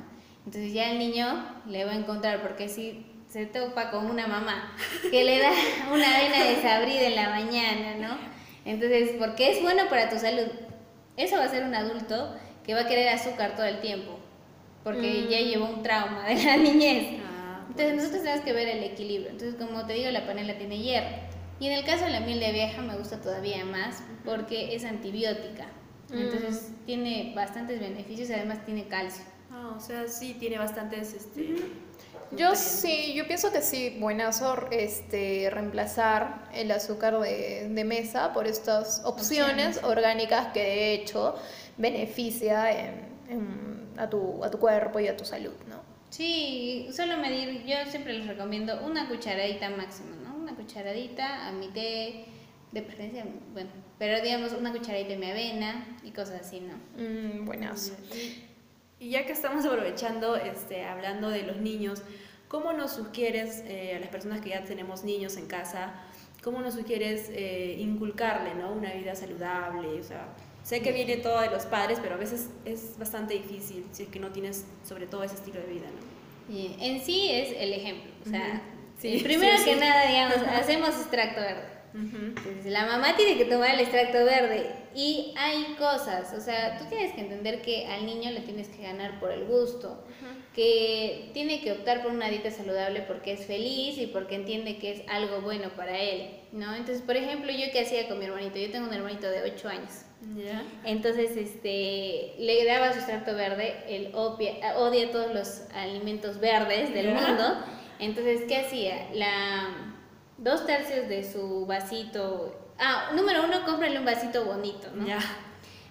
Entonces ya el niño le va a encontrar, porque si se topa con una mamá que le da una avena desabrida en la mañana, ¿no? Entonces, porque es bueno para tu salud. Eso va a ser un adulto que va a querer azúcar todo el tiempo, porque
Mm.
ya llevó un trauma de la niñez.
Ah,
Entonces
pues.
nosotros tenemos que ver el equilibrio. Entonces, como te digo, la panela tiene hierro. Y en el caso de la miel de abeja me gusta todavía más porque es antibiótica.
Mm.
Entonces tiene bastantes beneficios y además tiene calcio.
Ah, o sea, sí tiene bastantes, este...
Yo sí, yo pienso que sí, buenazo este, reemplazar el azúcar de, de mesa por estas opciones
Opciones.
orgánicas que de hecho beneficia en- en- a, tu, a tu cuerpo y a tu salud, ¿no?
Sí, solo medir, yo siempre les recomiendo una cucharadita máximo, ¿no? Una cucharadita a mi té, de preferencia, bueno, pero digamos una cucharadita de mi avena y cosas así, ¿no?
Mm, buenazo.
Y, y ya que estamos aprovechando, este, hablando de los niños, ¿cómo nos sugieres eh, a las personas que ya tenemos niños en casa, cómo nos sugieres eh, inculcarle ¿no? una vida saludable? O sea, sé que viene todo de los padres, pero a veces es bastante difícil si es que no tienes sobre todo ese estilo de vida, ¿no?
Y en sí es el ejemplo, o sea.
Sí,
primero
sí,
que
sí.
nada, digamos, hacemos extracto verde. Entonces, la mamá tiene que tomar el extracto verde y hay cosas, o sea, tú tienes que entender que al niño le tienes que ganar por el gusto, que tiene que optar por una dieta saludable porque es feliz y porque entiende que es algo bueno para él, ¿no? Entonces, por ejemplo, yo qué hacía con mi hermanito, yo tengo un hermanito de 8 años. Entonces, este, le daba su extracto verde, él opia- odia todos los alimentos verdes del mundo. Entonces, ¿qué hacía? La, dos tercios de su vasito. Ah, número uno, cómprale un vasito bonito, ¿no?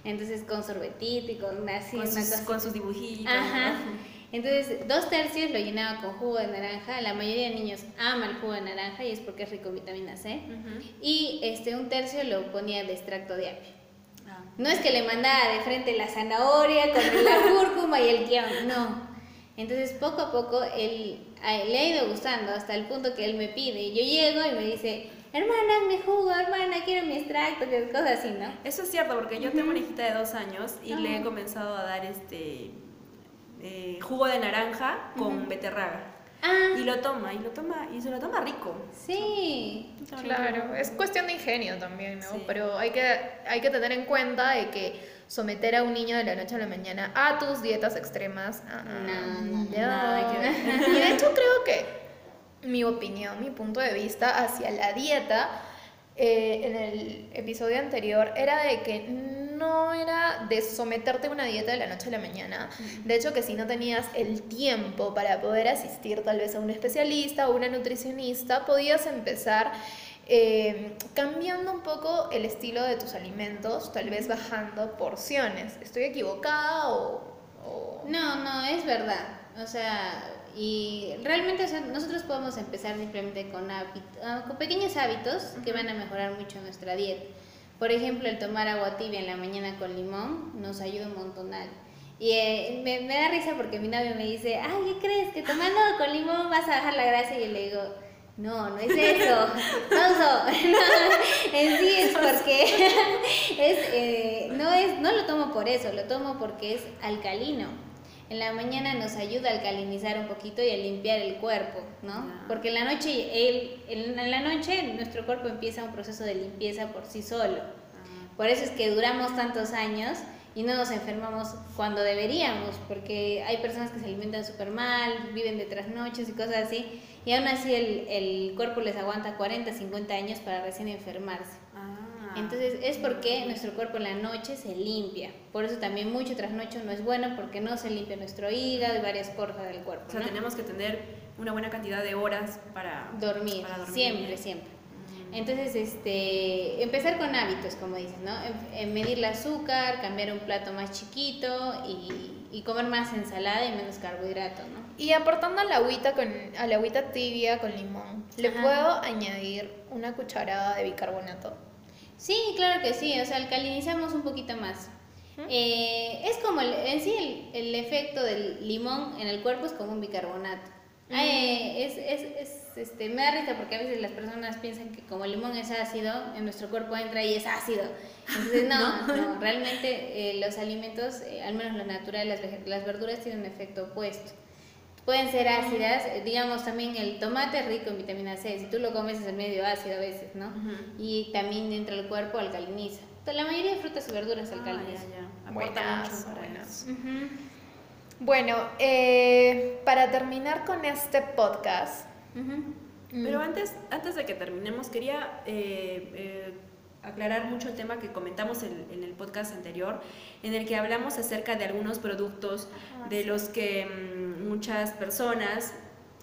Entonces, con sorbetito y con así,
Con sus, con sus dibujitos.
Ajá.
¿no?
Entonces, dos tercios lo llenaba con jugo de naranja. La mayoría de niños ama el jugo de naranja y es porque es rico en vitamina C.
Ujú.
Y este, un tercio lo ponía de extracto de apio.
Ah.
No es que le mandaba de frente la zanahoria con la cúrcuma y el guion, no. Entonces poco a poco él, a él le ha ido gustando hasta el punto que él me pide. Yo llego y me dice, hermana, hazme jugo, hermana, quiero mi extracto, cosas así, ¿no?
Eso es cierto, porque yo tengo una hijita de dos años y le he comenzado a dar este eh, jugo de naranja con beterraga.
Ah,
Y lo toma, y lo toma, y se lo toma rico.
sí.
Claro, es cuestión de ingenio también, ¿no?
Sí.
Pero hay que, hay que tener en cuenta de que someter a un niño de la noche a la mañana a tus dietas extremas. Ah,
No, no, no,
que.
Y de hecho creo que mi opinión, mi punto de vista hacia la dieta eh, en el episodio anterior era de que no era de someterte a una dieta de la noche a la mañana. De hecho, que si no tenías el tiempo para poder asistir tal vez a un especialista o una nutricionista, podías empezar eh, cambiando un poco el estilo de tus alimentos, tal vez bajando porciones. ¿Estoy equivocada o...? o-
No, no, es verdad. O sea, y realmente o sea, nosotros podemos empezar simplemente con, ah, con pequeños hábitos que van a mejorar mucho nuestra dieta. Por ejemplo, el tomar agua tibia en la mañana con limón nos ayuda un montonal. Y eh, me, me da risa porque mi novio me dice, ay, ¿qué crees? Que tomando con limón vas a bajar la grasa y yo le digo, no, no es eso. Pauso. No, en sí es porque es, eh, no, es, no lo tomo por eso, lo tomo porque es alcalino. En la mañana nos ayuda a alcalinizar un poquito y a limpiar el cuerpo, ¿no? Porque en la noche, el, en la noche nuestro cuerpo empieza un proceso de limpieza por sí solo. Por eso es que duramos tantos años y no nos enfermamos cuando deberíamos, porque hay personas que se alimentan súper mal, viven de trasnoches y cosas así, y aún así el, el cuerpo les aguanta 40, 50 años para recién enfermarse.
Ah.
Entonces es porque nuestro cuerpo en la noche se limpia. Por eso también mucho trasnocho no es bueno porque no se limpia nuestro hígado y varias cosas del cuerpo.
O sea,
¿no?
tenemos que tener una buena cantidad de horas para
dormir,
para dormir
siempre,
bien.
siempre. Entonces, este, empezar con hábitos, como dices, ¿no? En- en medir el azúcar, cambiar un plato más chiquito y, y comer más ensalada y menos carbohidrato, ¿no?
Y aportando a la agüita, con, a la agüita tibia con limón, ¿le
Ajá.
puedo añadir una cucharada de bicarbonato?
Sí, claro que sí, o sea, alcalinizamos un poquito más. Eh, es como, el- en sí, el, el efecto del limón en el cuerpo es como un bicarbonato. Eh, es, es, es, este, me da risa porque a veces las personas piensan que como el limón es ácido, en nuestro cuerpo entra y es ácido. Entonces, no, no, realmente eh, los alimentos, eh, al menos lo natural, las, las verduras tienen un efecto opuesto. Pueden ser ácidas, eh, digamos también el tomate es rico en vitamina C, si tú lo comes es el medio ácido a veces, ¿no? Y también dentro del cuerpo alcaliniza. La mayoría de frutas y verduras
Ah,
alcalinizan.
ya, ya. Aporta
Buenas,
mucho
buenas.
Ujú.
Bueno, eh, para terminar con este podcast.
Pero antes, antes de que terminemos, quería eh, eh, aclarar mucho el tema que comentamos en, en el podcast anterior, en el que hablamos acerca de algunos productos de los que mm, muchas personas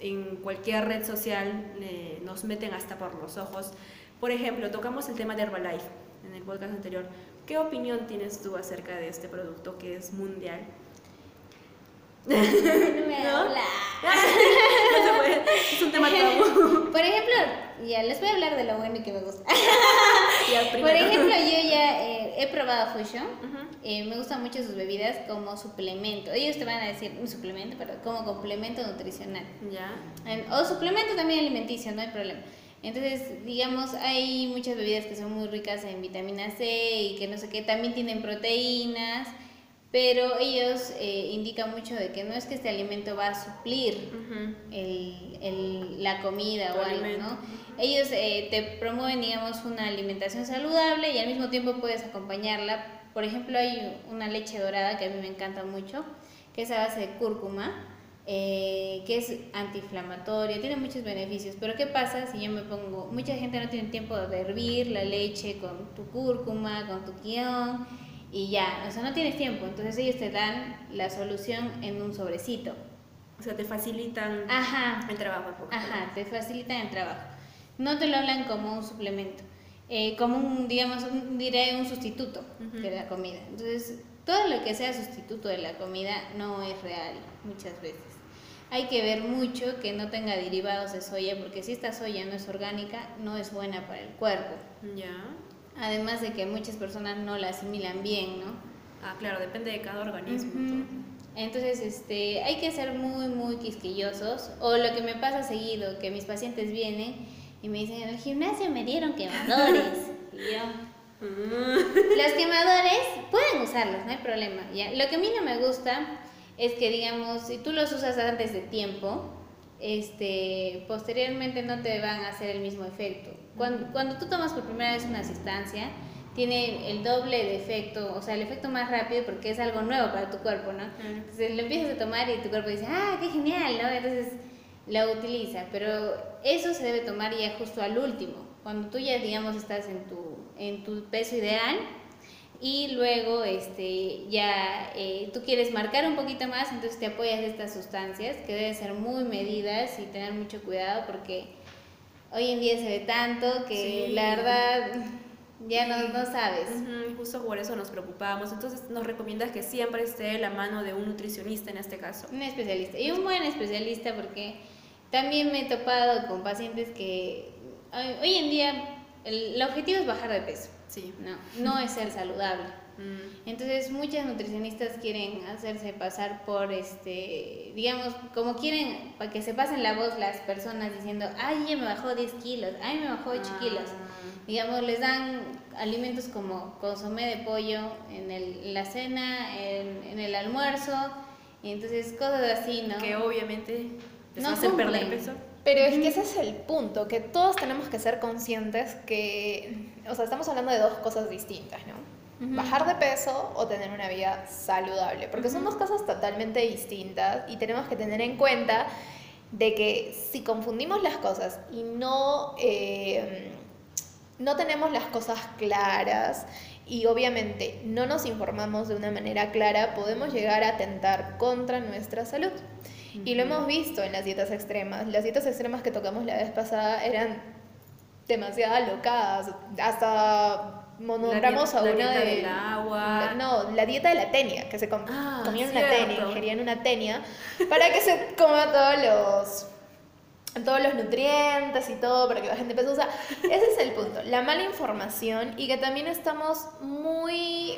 en cualquier red social eh, nos meten hasta por los ojos. Por ejemplo, tocamos el tema de Herbalife en el podcast anterior. ¿Qué opinión tienes tú acerca de este producto que es mundial?
No me
¿No?
habla.
No se puede, es un tema tabú.
Por ejemplo, ya les voy a hablar de lo bueno y que me gusta. Por ejemplo, yo ya eh, he probado Fusion. Eh, me gustan mucho sus bebidas como suplemento. Ellos te van a decir un suplemento, pero como complemento nutricional.
Ya.
O suplemento también alimenticio, no hay problema. Entonces, digamos, hay muchas bebidas que son muy ricas en vitamina C y que no sé qué, también tienen proteínas, pero ellos eh, indican mucho de que no es que este alimento va a suplir el, el- la comida o algo. ¿no? Ellos eh, te promueven, digamos, una alimentación saludable y al mismo tiempo puedes acompañarla. Por ejemplo, hay una leche dorada que a mí me encanta mucho, que es a base de cúrcuma, eh, que es antiinflamatoria, tiene muchos beneficios. Pero ¿qué pasa si yo me pongo, mucha gente no tiene tiempo de hervir la leche con tu cúrcuma, con tu guion y ya, o sea, no tienes tiempo. Entonces ellos te dan la solución en un sobrecito.
O sea, te facilitan
Ajá,
el trabajo.
Ajá, te facilitan el trabajo. No te lo hablan como un suplemento, eh, como un, digamos, un, diré un sustituto
Ujú.
de la comida. Entonces, todo lo que sea sustituto de la comida no es real muchas veces. Hay que ver mucho que no tenga derivados de soya, porque si esta soya no es orgánica, no es buena para el cuerpo.
Ya.
Además de que muchas personas no la asimilan bien, ¿no?
Ah, claro, depende de cada organismo.
Entonces, este, hay que ser muy, muy quisquillosos. O lo que me pasa seguido, que mis pacientes vienen y me dicen, en el gimnasio me dieron quemadores. y yo,
Mm.
los quemadores pueden usarlos, no hay problema. ¿ya? Lo que a mí no me gusta es que, digamos, si tú los usas antes de tiempo, este, posteriormente no te van a hacer el mismo efecto. Cuando, cuando tú tomas por primera vez una sustancia, tiene el doble de efecto, o sea, el efecto más rápido porque es algo nuevo para tu cuerpo, ¿no? Entonces lo empiezas a tomar y tu cuerpo dice, ah, qué genial, ¿no? Entonces la utiliza, pero eso se debe tomar ya justo al último, cuando tú ya, digamos, estás en tu, en tu peso ideal y luego este, ya eh, tú quieres marcar un poquito más, entonces te apoyas de estas sustancias que deben ser muy medidas y tener mucho cuidado porque hoy en día se ve tanto que
Sí.
la verdad ya no, no sabes.
Justo por eso nos preocupábamos. Entonces nos recomiendas que siempre esté la mano de un nutricionista en este caso.
Un especialista. Y un buen especialista porque también me he topado con pacientes que hoy hoy en día el, el objetivo es bajar de peso.
Sí.
No, no es ser saludable.
Mm,
Entonces muchas nutricionistas quieren hacerse pasar por este, digamos, como quieren para que se pasen la voz las personas diciendo, ay, ya me bajó 10 kilos, ay, me bajó 8 kilos.
Ah.
Digamos, les dan alimentos como consomé de pollo en, el, en la cena, en, en el almuerzo, y entonces cosas así, ¿no?
Que obviamente les
No
hacen perder
cumplen.
peso.
Pero es que ese es el punto, que todos tenemos que ser conscientes que, o sea, estamos hablando de dos cosas distintas, ¿no? Bajar de peso o tener una vida saludable, porque son dos cosas totalmente distintas y tenemos que tener en cuenta de que si confundimos las cosas y no, eh, no tenemos las cosas claras y obviamente no nos informamos de una manera clara, podemos llegar a atentar contra nuestra salud. Y lo hemos visto en las dietas extremas. Las dietas extremas que tocamos la vez pasada eran demasiado alocadas. Hasta
La
a una
la
de...
del agua.
No, la dieta de la tenia, que se com-
Ah,
comían una tenia, ingerían una tenia, para que se coma todos los todos los nutrientes y todo para que bajen de peso. O sea, ese es el punto. La mala información y que también estamos muy...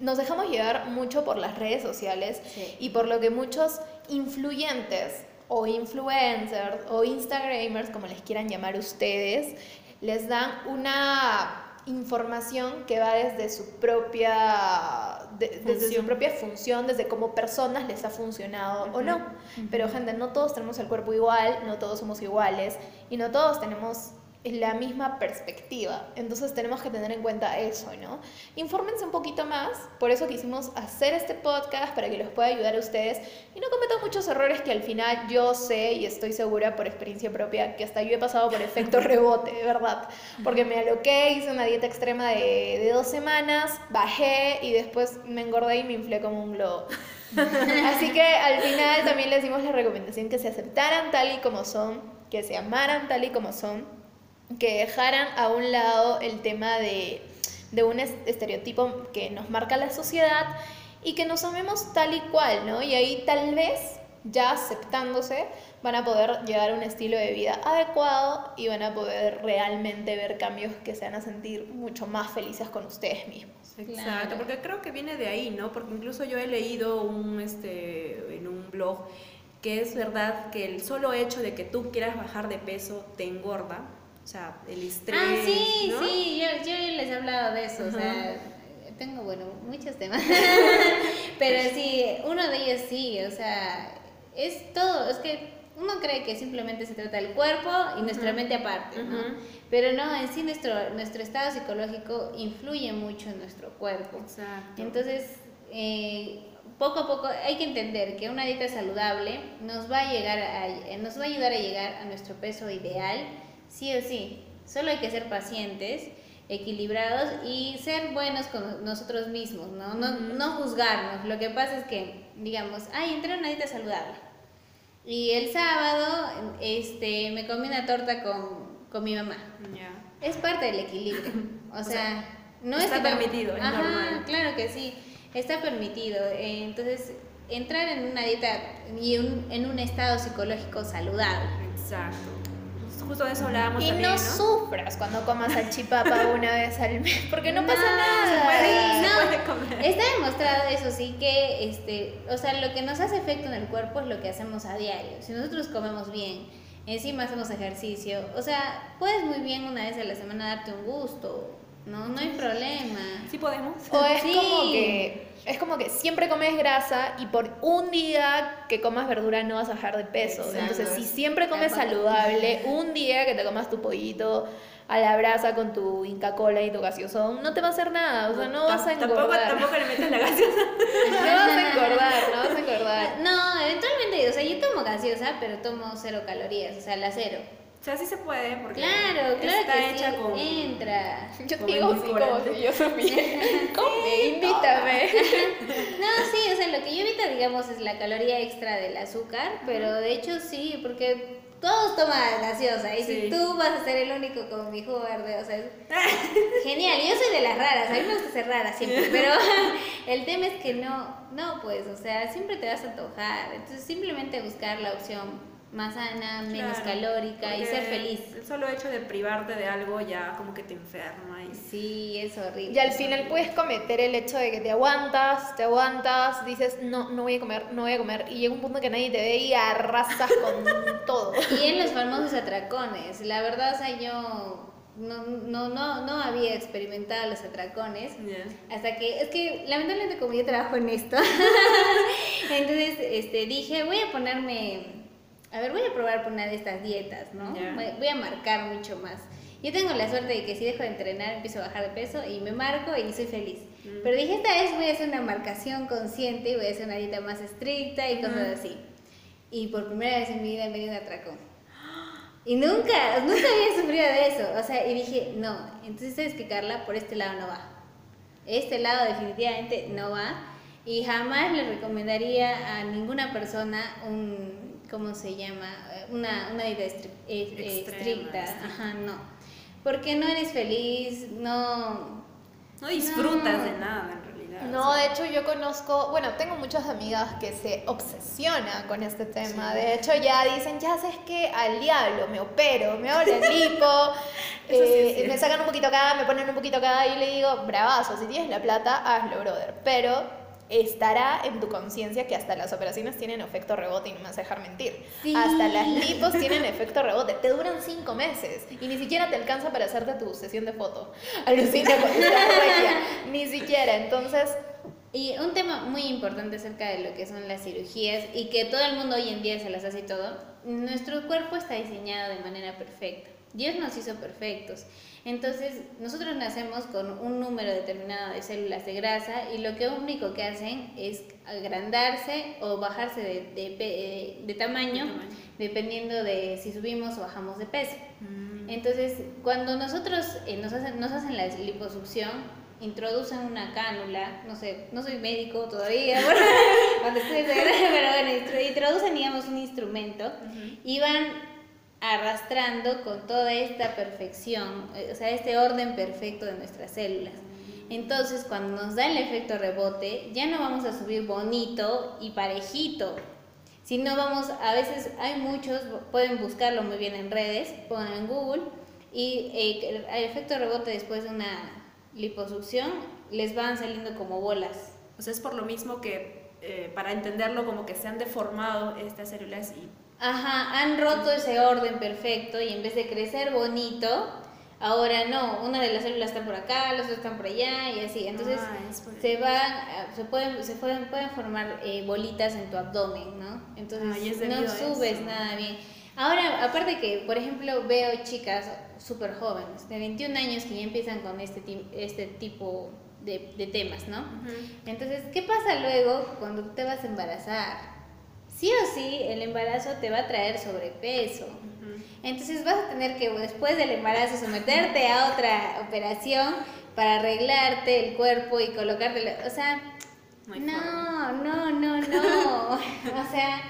Nos dejamos llevar mucho por las redes sociales
Sí.
y por lo que muchos influyentes o influencers o instagramers, como les quieran llamar ustedes, les dan una información que va desde su propia de- desde su propia función, desde cómo personas les ha funcionado o no. Pero gente, no todos tenemos el cuerpo igual, no todos somos iguales y no todos tenemos la misma perspectiva. Entonces tenemos que tener en cuenta eso, ¿no? Infórmense un poquito más, por eso quisimos hacer este podcast para que los pueda ayudar a ustedes y no cometan muchos errores que al final yo sé y estoy segura por experiencia propia que hasta yo he pasado por efecto rebote, de verdad. Porque me aloqué, hice una dieta extrema de, de dos semanas, bajé y después me engordé y me inflé como un globo. Así que al final también les dimos la recomendación que se aceptaran tal y como son, que se amaran tal y como son, que dejaran a un lado el tema de, de un es- estereotipo que nos marca la sociedad y que nos amemos tal y cual, ¿no? Y ahí tal vez ya aceptándose van a poder llevar un estilo de vida adecuado y van a poder realmente ver cambios que se van a sentir mucho más felices con ustedes mismos.
Exacto,
Claro.
porque creo que viene de ahí, ¿no? Porque incluso yo he leído un, este, en un blog que es verdad que el solo hecho de que tú quieras bajar de peso te engorda, o sea, el estrés,
Ah, sí,
¿no?
sí, yo, yo les he hablado de eso, o sea, tengo, bueno, muchos temas, pero sí, uno de ellos sí, o sea, es todo, es que uno cree que simplemente se trata del cuerpo y nuestra mente aparte, ¿no? Pero no, en sí nuestro, nuestro estado psicológico influye mucho en nuestro cuerpo.
Exacto.
Entonces, eh, poco a poco hay que entender que una dieta saludable nos va a llegar a, nos va a ayudar a llegar a nuestro peso ideal, sí o sí. Solo hay que ser pacientes, equilibrados y ser buenos con nosotros mismos, ¿no? No, no juzgarnos. Lo que pasa es que, digamos, ay, entré en una dieta saludable. Y el sábado este, me comí una torta con, con mi mamá. Es parte del equilibrio. O,
O
sea,
sea,
no
está
es que
permitido,
Ajá,
normal.
Claro que sí, está permitido. Entonces, entrar en una dieta y un- en un estado psicológico saludable.
Exacto. Justo de eso hablábamos
Y
también,
no,
¿no?
sufras cuando comas salchipapa una vez al mes, porque no pasa nada.
se puede, se
no.
puede comer.
Está demostrado eso sí que, este, o sea, lo que nos hace efecto en el cuerpo es lo que hacemos a diario. Si nosotros comemos bien, encima hacemos ejercicio, o sea, puedes muy bien una vez a la semana darte un gusto, No, no hay problema.
Sí podemos.
O es
Sí.
como que es como que siempre comes grasa y por un día que comas verdura no vas a bajar de peso.
Exacto.
Entonces, si siempre comes saludable, un día que te comas tu pollito a la brasa con tu Inca Cola y tu gaseosón, no te va a hacer nada, o sea, no vas a
Tam- tampoco,
engordar.
tampoco le metes la gaseosa.
No vas a engordar, no vas a engordar.
No, eventualmente, o sea, yo tomo gaseosa, pero tomo cero calorías, o sea, la cero.
O sea, sí se puede porque
Claro, claro
está
que
hecha
sí,
con...
entra.
Yo te digo si yo supiera. Come, invítame.
No, sí, o sea, lo que yo evito, digamos, es la caloría extra del azúcar, pero de hecho sí, porque todos toman gaseosa y
Sí.
si tú vas a ser el único con mi jugo verde, o sea, es genial. Yo soy de las raras, a mí me gusta ser rara siempre, pero el tema es que no, no, pues, o sea, siempre te vas a antojar. Entonces, simplemente buscar la opción más sana, menos
Claro,
calórica y ser feliz.
El solo hecho de privarte de algo ya como que te enferma y...
Sí, es horrible.
Y al final puedes cometer el hecho de que te aguantas, te aguantas, dices, no, no voy a comer, no voy a comer, y llega un punto que nadie te ve y arrasas con todo.
Y en los famosos atracones, la verdad, o sea, yo no, no, no, no había experimentado los atracones. Hasta que, es que lamentablemente como yo trabajo en esto, entonces este, dije, voy a ponerme, a ver, voy a probar por una de estas dietas, ¿no?
Ya.
Voy, a marcar mucho más. Yo tengo la suerte de que si dejo de entrenar empiezo a bajar de peso y me marco y soy feliz. Pero dije, esta vez voy a hacer una marcación consciente y voy a hacer una dieta más estricta y cosas así. Y por primera vez en mi vida me dio un atracón. Y nunca, nunca había sufrido de eso. O sea, y dije, no, entonces sabes que Carla, por este lado no va. Este lado definitivamente no va. Y jamás le recomendaría a ninguna persona un, ¿cómo se llama? Eh, Una, una dieta estri- eh, eh,
Extrema,
estricta. Ajá, no. Porque no eres feliz, no...
No disfrutas
No.
de nada en realidad.
No,
o sea.
de hecho yo conozco, bueno, tengo muchas amigas que se obsesionan con este tema. De hecho ya dicen, ya sabes que al diablo, me opero, me hago la lipo,
sí
eh,
cierto.
me sacan un poquito acá, me ponen un poquito acá y le digo, bravazo, si tienes la plata, hazlo, brother. Pero estará en tu conciencia que hasta las operaciones tienen efecto rebote y no me vas a dejar mentir.
Sí.
Hasta las lipos tienen efecto rebote, te duran cinco meses y ni siquiera te alcanza para hacerte tu sesión de foto. Alucina con ni siquiera. Entonces,
Y un tema muy importante acerca de lo que son las cirugías y que todo el mundo hoy en día se las hace y todo, nuestro cuerpo está diseñado de manera perfecta. Dios nos hizo perfectos. Entonces, nosotros nacemos con un número determinado de células de grasa y lo que único que hacen es agrandarse o bajarse de, de pe- de tamaño,
De tamaño.
dependiendo de si subimos o bajamos de peso.
Mm.
Entonces, cuando nosotros eh, nos, hacen, nos hacen la liposucción, introducen una cánula, no sé, no soy médico todavía, bueno, cuando estoy pero bueno, intro- introducen, digamos, un instrumento y van arrastrando con toda esta perfección, eh, o sea, este orden perfecto de nuestras células. Entonces, cuando nos da el efecto rebote, ya no vamos a subir bonito y parejito, sino vamos, a veces hay muchos, pueden buscarlo muy bien en redes, pongan en Google, y eh, el, efecto rebote después de una liposucción les van saliendo como bolas.
O sea, es por lo mismo que eh, para entenderlo como que se han deformado estas células y
Ajá, han roto ese orden perfecto y en vez de crecer bonito, ahora no, una de las células está por acá, las otras están por allá y así. Entonces
Ah,
se van, se pueden, se pueden, pueden formar eh, bolitas en tu abdomen, ¿no? Entonces
Ah,
no subes nada bien. Ahora, aparte que, por ejemplo, veo chicas súper jóvenes, de 21 años, que ya empiezan con este, este tipo de, de temas, ¿no? Entonces, ¿qué pasa luego cuando te vas a embarazar? Sí o sí, el embarazo te va a traer sobrepeso. Entonces vas a tener que después del embarazo someterte a otra operación para arreglarte el cuerpo y colocarte, o sea,
No
no, no, no, no, o sea,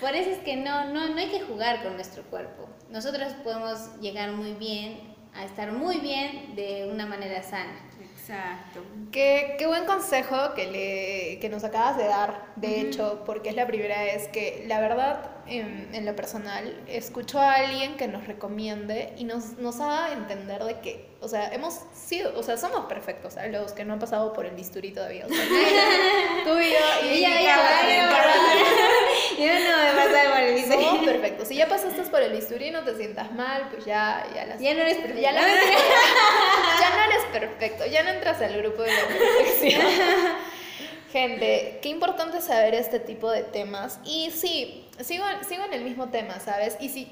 por eso es que no, no, no hay que jugar con nuestro cuerpo. Nosotros podemos llegar muy bien, a estar muy bien de una manera sana.
Exacto.
Qué, qué buen consejo que, le, que nos acabas de dar, de hecho, porque es la primera vez que, la verdad, en, en lo personal, escucho a alguien que nos recomiende y nos, nos haga entender de que, o sea, hemos sido, o sea, somos perfectos, ¿sabes? Los que no han pasado por el bisturí todavía. O sea, tú y yo y,
Y
Carla.
Yo no me pasa por el
Somos perfecto. Si ya pasaste por el bisturí y no te sientas mal, pues ya, ya las...
Ya no eres perfecto.
Ya, la- ya no eres perfecto, ya no entras al grupo de la perfección. Gente, qué importante saber este tipo de temas. Y sí, sigo, sigo en el mismo tema, ¿sabes? Y si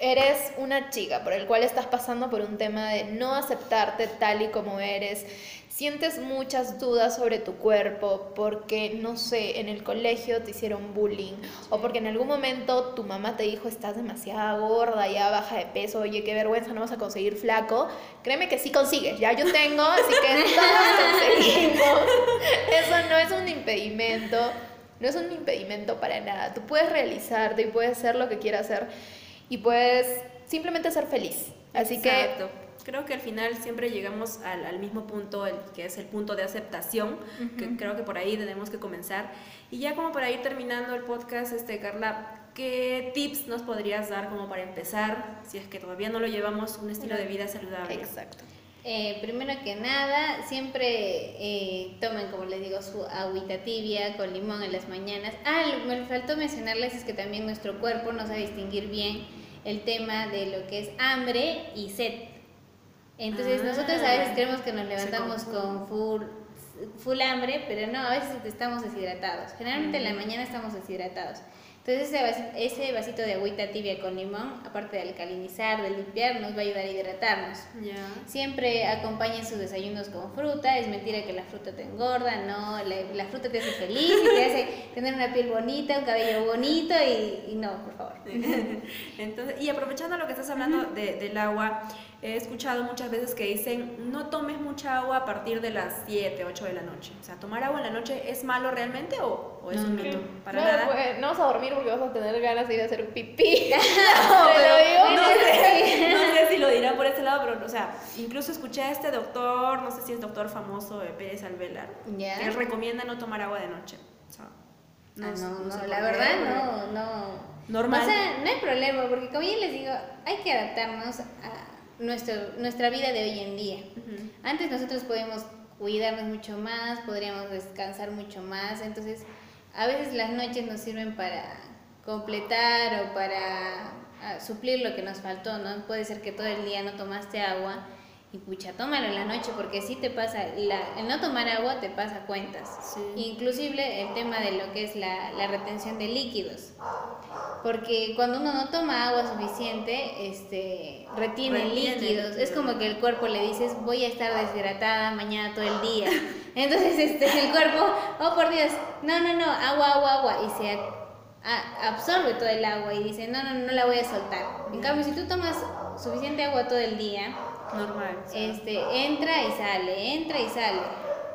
eres una chica por el cual estás pasando por un tema de no aceptarte tal y como eres, sientes muchas dudas sobre tu cuerpo porque, no sé, en el colegio te hicieron bullying o porque en algún momento tu mamá te dijo estás demasiado gorda, ya baja de peso, oye, qué vergüenza, no vas a conseguir flaco, créeme que sí consigues, ya yo tengo, así que todos conseguimos. Eso no es un impedimento, no es un impedimento para nada. Tú puedes realizarte y puedes hacer lo que quieras hacer y puedes simplemente ser feliz. Así
Exacto. Creo que al final siempre llegamos al, al mismo punto, el, que es el punto de aceptación, que creo que por ahí tenemos que comenzar. Y ya como para ir terminando el podcast, este, Carla, ¿qué tips nos podrías dar como para empezar, si es que todavía no lo llevamos, un estilo de vida
que...
saludable?
Exacto.
Eh, primero que nada, siempre eh, tomen, como les digo, su agüita tibia con limón en las mañanas. Ah, me faltó mencionarles es que también nuestro cuerpo no sabe distinguir bien el tema de lo que es hambre y sed. Entonces
Ah,
nosotros a veces creemos que nos levantamos con full, full hambre, pero no, a veces estamos deshidratados. Generalmente en la mañana estamos deshidratados. Entonces ese vasito, ese vasito de agüita tibia con limón, aparte de alcalinizar, de limpiar, nos va a ayudar a hidratarnos.
Ya.
Siempre acompañen sus desayunos con fruta. Es mentira que la fruta te engorda, no. La, la fruta te hace feliz y te hace tener una piel bonita, un cabello bonito y, y no, por favor.
Entonces, y aprovechando lo que estás hablando de- del agua, he escuchado muchas veces que dicen no tomes mucha agua a partir de las 7, 8 de la noche. O sea, ¿tomar agua en la noche es malo realmente o, o es un
No.
mito? Para
Claro,
nada.
pues, no vas a dormir porque vas a tener ganas de ir a hacer pipí.
No,
Te
pero
lo digo.
no sé, no sé si lo dirán por este lado, pero, o sea, incluso escuché a este doctor, no sé si es doctor famoso, eh, Pérez Alvelar,
Ya.
que recomienda no tomar agua de noche. O sea,
No, Ah, no, no, la verdad no, no.
Normal.
O sea, no hay problema, porque como ya les digo, hay que adaptarnos a nuestro, nuestra vida de hoy en día. Antes nosotros podíamos cuidarnos mucho más, podríamos descansar mucho más, entonces a veces las noches nos sirven para completar o para ah, suplir lo que nos faltó, ¿no? Puede ser que todo el día no tomaste agua y pucha, tómalo en la noche porque sí te pasa, la- el no tomar agua te pasa cuentas.
Sí.
Inclusive el tema de lo que es la, la retención de líquidos. Porque cuando uno no toma agua suficiente, este, retiene,
Retiene
líquidos. Es como que el cuerpo le dices, voy a estar deshidratada mañana todo el día. Entonces este, el cuerpo, oh por Dios, no, no, no, agua, agua, agua. Y se a- absorbe todo el agua y dice, no, no, no la voy a soltar. En cambio, si tú tomas suficiente agua todo el día,
Normal.
este, entra y sale, entra y sale,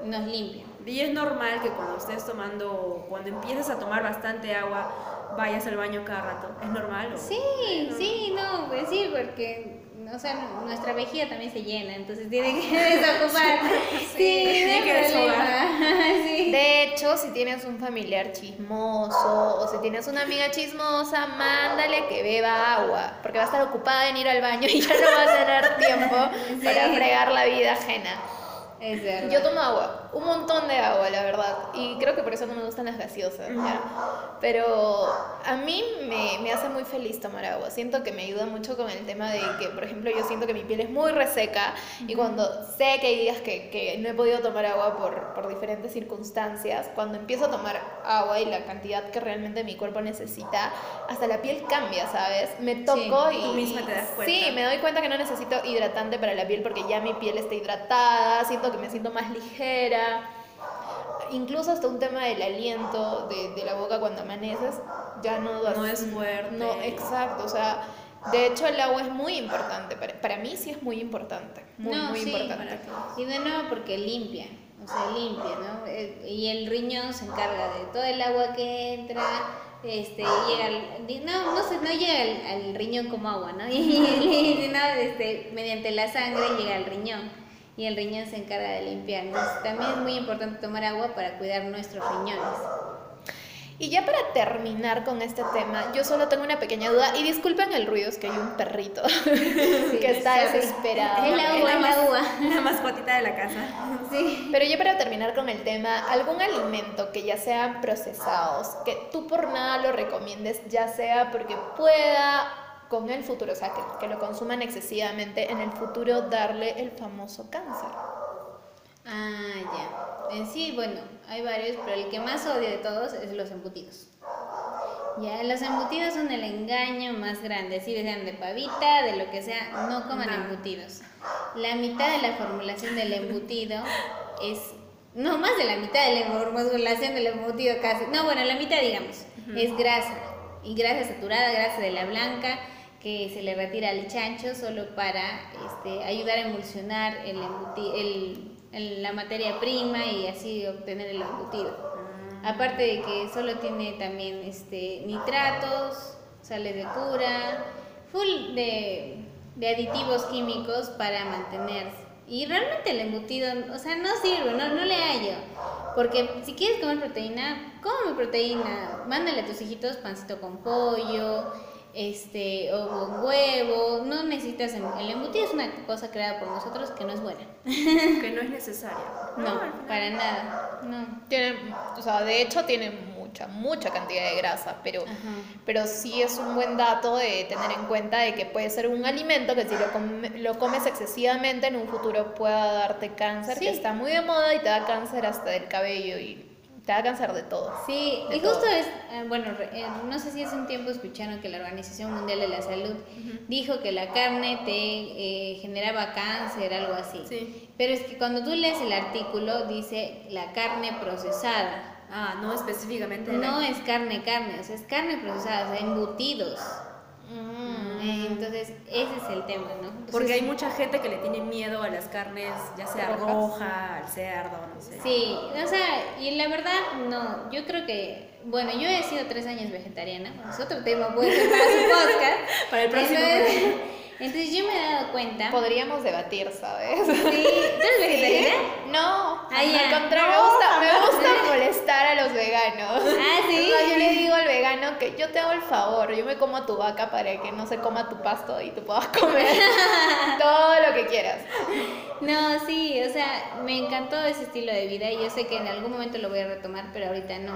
nos limpia.
Y es normal que cuando estés tomando, cuando empieces a tomar bastante agua, vayas al baño cada rato. ¿Es normal? o-
Sí, sí, no, pues sí, porque, o sea, nuestra vejiga también se llena, entonces tiene que desocupar. Sí,
tiene
no
que desfogar.
Sí.
De hecho, si tienes un familiar chismoso o si tienes una amiga chismosa, mándale que beba agua, porque va a estar ocupada en ir al baño y ya no va a tener tiempo para fregar la vida ajena.
Es verdad.
Yo tomo agua, un montón de agua, la verdad, y creo que por eso no me gustan las gaseosas, ¿ya? Pero a mí me, me hace muy feliz tomar agua. Siento que me ayuda mucho con el tema de que, por ejemplo, yo siento que mi piel es muy reseca y cuando sé que hay días que, que no he podido tomar agua por, por diferentes circunstancias, cuando empiezo a tomar agua y la cantidad que realmente mi cuerpo necesita, hasta la piel cambia, ¿sabes? Me toco
tú
y...
misma te das cuenta.
Sí, me doy cuenta que no necesito hidratante para la piel porque ya mi piel está hidratada, siento que me siento más ligera. Incluso hasta un tema del aliento de, de la boca cuando amaneces, ya no...
No es fuerte.
No, exacto, o sea, de hecho el agua es muy importante, para, para mí sí es muy importante, muy,
no,
muy
sí,
importante.
Y de nuevo porque limpia, o sea, limpia, ¿no? Eh, Y el riñón se encarga de todo el agua que entra, este, llega al, no, no, se, no llega al, al riñón como agua, ¿no? Y, sino, este, mediante la sangre llega al riñón. Y el riñón se encarga de limpiar. Entonces, también es muy importante tomar agua para cuidar nuestros riñones.
Y ya para terminar con este tema, yo solo tengo una pequeña duda. Y disculpen el ruido, es que hay un perrito que está desesperado.
Es
mas-
la uva.
La mascotita de la casa.
Sí.
Pero ya para terminar con el tema, algún alimento que ya sean procesados, que tú por nada lo recomiendes, ya sea porque pueda con el futuro, o sea, que, que lo consuman excesivamente, en el futuro darle el famoso cáncer.
Ah, ya. En sí, bueno, hay varios, pero el que más odio de todos es los embutidos. Ya, los embutidos son el engaño más grande, si sean de pavita, de lo que sea, no coman embutidos. La mitad de la formulación del embutido es, no más de la mitad de la formulación del embutido casi, no, bueno, la mitad digamos, es grasa, y grasa saturada, grasa de la blanca, que se le retira al chancho solo para este, ayudar a emulsionar el el- el- la materia prima y así obtener el embutido. Aparte de que solo tiene también este, nitratos, sales de cura, full de, de aditivos químicos para mantenerse. Y realmente el embutido, o sea, no sirve, no, no le hallo. Porque si quieres comer proteína, come proteína. Mándale a tus hijitos pancito con pollo, este, o con huevo. No necesitas, el embutido es una cosa creada por nosotros que no es buena.
Que no es necesaria.
No, para nada. No.
Tiene, o sea, de hecho tiene mucha, mucha cantidad de grasa, pero,
Ajá.
pero sí es un buen dato de tener en cuenta de que puede ser un alimento que si lo, come- lo comes excesivamente en un futuro pueda darte cáncer,
Sí.
que está muy de moda y te da cáncer hasta del cabello y te da cáncer de todo.
Sí,
De
y justo es, eh, bueno, eh, no sé si hace un tiempo escucharon que la Organización Mundial de la Salud dijo que la carne te eh, generaba cáncer, algo así.
Sí.
Pero es que cuando tú lees el artículo dice la carne procesada.
Ah, no específicamente.
No es carne, carne, o sea, es carne procesada, o sea, embutidos. Eh, Entonces, ese es el tema, ¿no? Entonces,
Porque hay mucha gente que le tiene miedo a las carnes, ya sea
Rojas.
roja, al cerdo, no sé.
Sí, o sea, y la verdad, no, yo creo que, bueno, yo he sido tres años vegetariana, es otro tema puede ser para su podcast.
Para el próximo
Entonces. Entonces yo me he dado cuenta.
Podríamos debatir, ¿sabes?
Sí, ¿tú eres vegetariana?
No,
Ah, ya.
al contrario,
No,
me gusta, me gusta molestar a los veganos.
Ah, sí.
No, yo le digo al vegano que yo te hago el favor, yo me como a tu vaca para que no se coma tu pasto y tú puedas comer todo lo que quieras.
No, sí, o sea, me encantó ese estilo de vida y yo sé que en algún momento lo voy a retomar, pero ahorita no.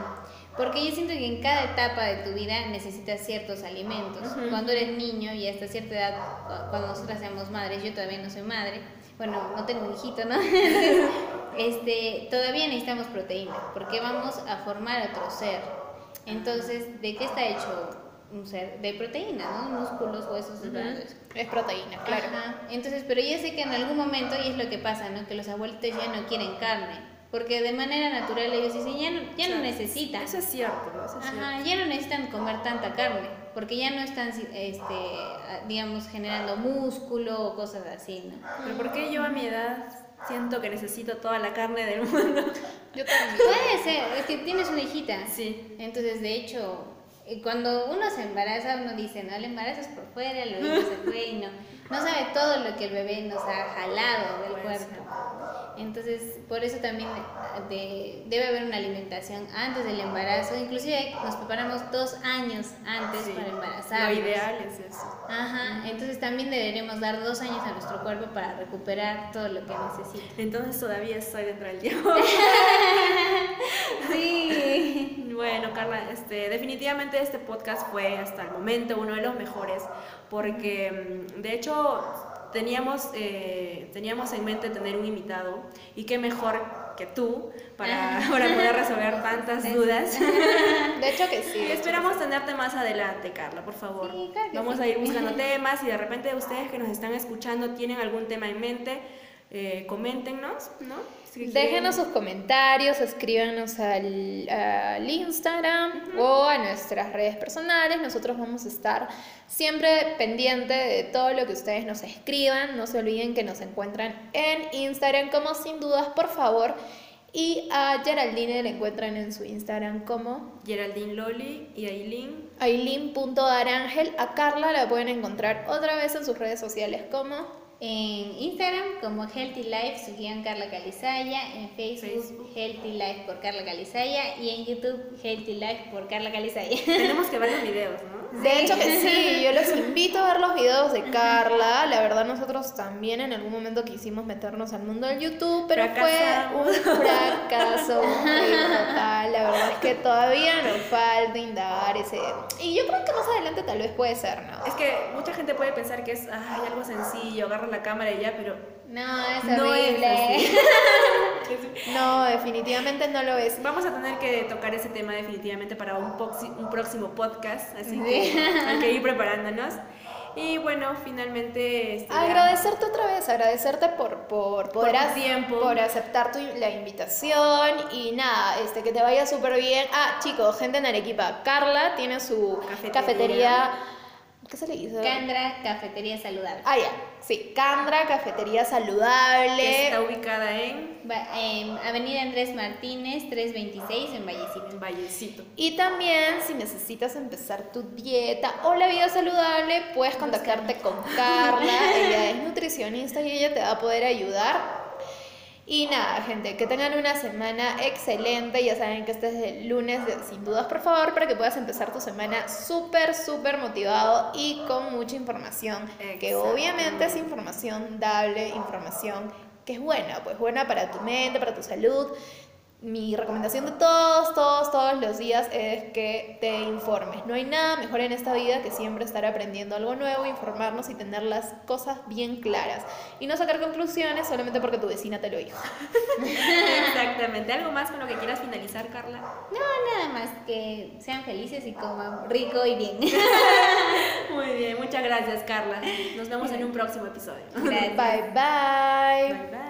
Porque yo siento que en cada etapa de tu vida necesitas ciertos alimentos. Cuando eres niño y hasta cierta edad, cu- cuando nosotras seamos madres, yo todavía no soy madre, bueno, no tengo un hijito, ¿no? Entonces, este, todavía necesitamos proteína, porque vamos a formar otro ser. Entonces, ¿de qué está hecho un ser? De proteína, ¿no? Músculos, huesos, todo eso.
Es proteína, claro.
Ajá. Entonces, pero yo sé que en algún momento, y es lo que pasa, ¿no? Que los abuelitos ya no quieren carne. Porque de manera natural ellos dicen, ya no, ya no necesitan.
Eso es cierto, eso es
Ajá, ya no necesitan comer tanta carne. Porque ya no están, este, ah, digamos, generando músculo o cosas así, ¿no?
Pero ¿por qué yo a mi edad siento que necesito toda la carne del mundo?
Yo también.
Puede ser, es que tienes una hijita.
Sí.
Entonces, de hecho, eh, cuando uno se embaraza, uno dice, no, el embarazo es por fuera, bebé se fue y no, no sabe todo lo que el bebé nos ha jalado del
Puede
cuerpo. Entonces, por eso también de- debe haber una alimentación antes del embarazo. Inclusive nos preparamos dos años antes
Sí.
para
Lo
embarazarnos.
ideal es eso.
Ajá, entonces también deberemos dar dos años a nuestro cuerpo para recuperar todo lo que necesita.
Entonces todavía estoy dentro del tiempo.
Sí.
Bueno, Carla, este, definitivamente este podcast fue hasta el momento uno de los mejores porque mm, de hecho teníamos, eh, teníamos en mente tener un invitado y qué mejor que tú para, para poder resolver tantas dudas.
De hecho que sí.
Y esperamos tenerte más adelante, Carla, por favor.
Sí, claro que
Vamos
sí.
a ir buscando temas y de repente ustedes que nos están escuchando tienen algún tema en mente, eh, coméntenos, ¿no?
Déjenos sus comentarios, escríbanos al, al Instagram o a nuestras redes personales. Nosotros vamos a estar siempre pendiente de todo lo que ustedes nos escriban. No se olviden que nos encuentran en Instagram como sin dudas, por favor. Y a Geraldine la encuentran en su Instagram como
Geraldine Loli y Aileen.
aileen.darangel. A Carla la pueden encontrar otra vez en sus redes sociales como
En Instagram como Healthy Life, su guion Carla Calizaya. En Facebook,
Facebook.
Healthy Life por Carla Calizaya. Y en YouTube Healthy Life por Carla Calizaya.
Tenemos que ver los videos, ¿no?
De hecho que sí, yo los invito a ver los videos de Carla. La verdad nosotros también en algún momento quisimos meternos al mundo del YouTube, pero
Fracasamos.
fue un fracaso, total. La verdad es que todavía nos falta indagar Y yo creo que más adelante tal vez puede ser, ¿no?
Es que mucha gente puede pensar que es ay, algo sencillo, agarra la cámara y ya, pero
No, es horrible.
No, definitivamente no lo es.
vamos a tener que tocar ese tema definitivamente para un, próximo podcast, así
Sí.
que hay que ir preparándonos. Y bueno, finalmente... este,
Agradecerte otra vez, agradecerte por, por poder ac-
tiempo.
por aceptar tu, la invitación y nada, este que te vaya súper bien. Ah, chicos, gente en Arequipa, Carla tiene su
Cafetería.
cafetería. ¿Qué se le dice?
Candra, cafetería saludable.
Ah, ya, sí, Candra, cafetería saludable.
que está ubicada en,
Va- en Avenida Andrés Martínez, 326 en Vallecito.
en Vallecito.
Y también si necesitas empezar tu dieta o la vida saludable, puedes contactarte con Carla. Ella es nutricionista y ella te va a poder ayudar. Y nada, gente, que tengan una semana excelente. Ya saben que este es el lunes, de- sin dudas, por favor, para que puedas empezar tu semana súper, súper motivado y con mucha información. Que obviamente es información dable, información que es buena, pues buena para tu mente, para tu salud. Mi recomendación de todos, todos, todos los días es que te informes. No hay nada mejor en esta vida que siempre estar aprendiendo algo nuevo, informarnos y tener las cosas bien claras. Y no sacar conclusiones solamente porque tu vecina te lo dijo.
Exactamente. ¿Algo más con lo que quieras finalizar, Carla?
No, nada más que sean felices y coman rico y bien.
Muy bien, muchas gracias, Carla. Nos vemos en un próximo episodio.
Gracias.
Bye bye.
Bye bye.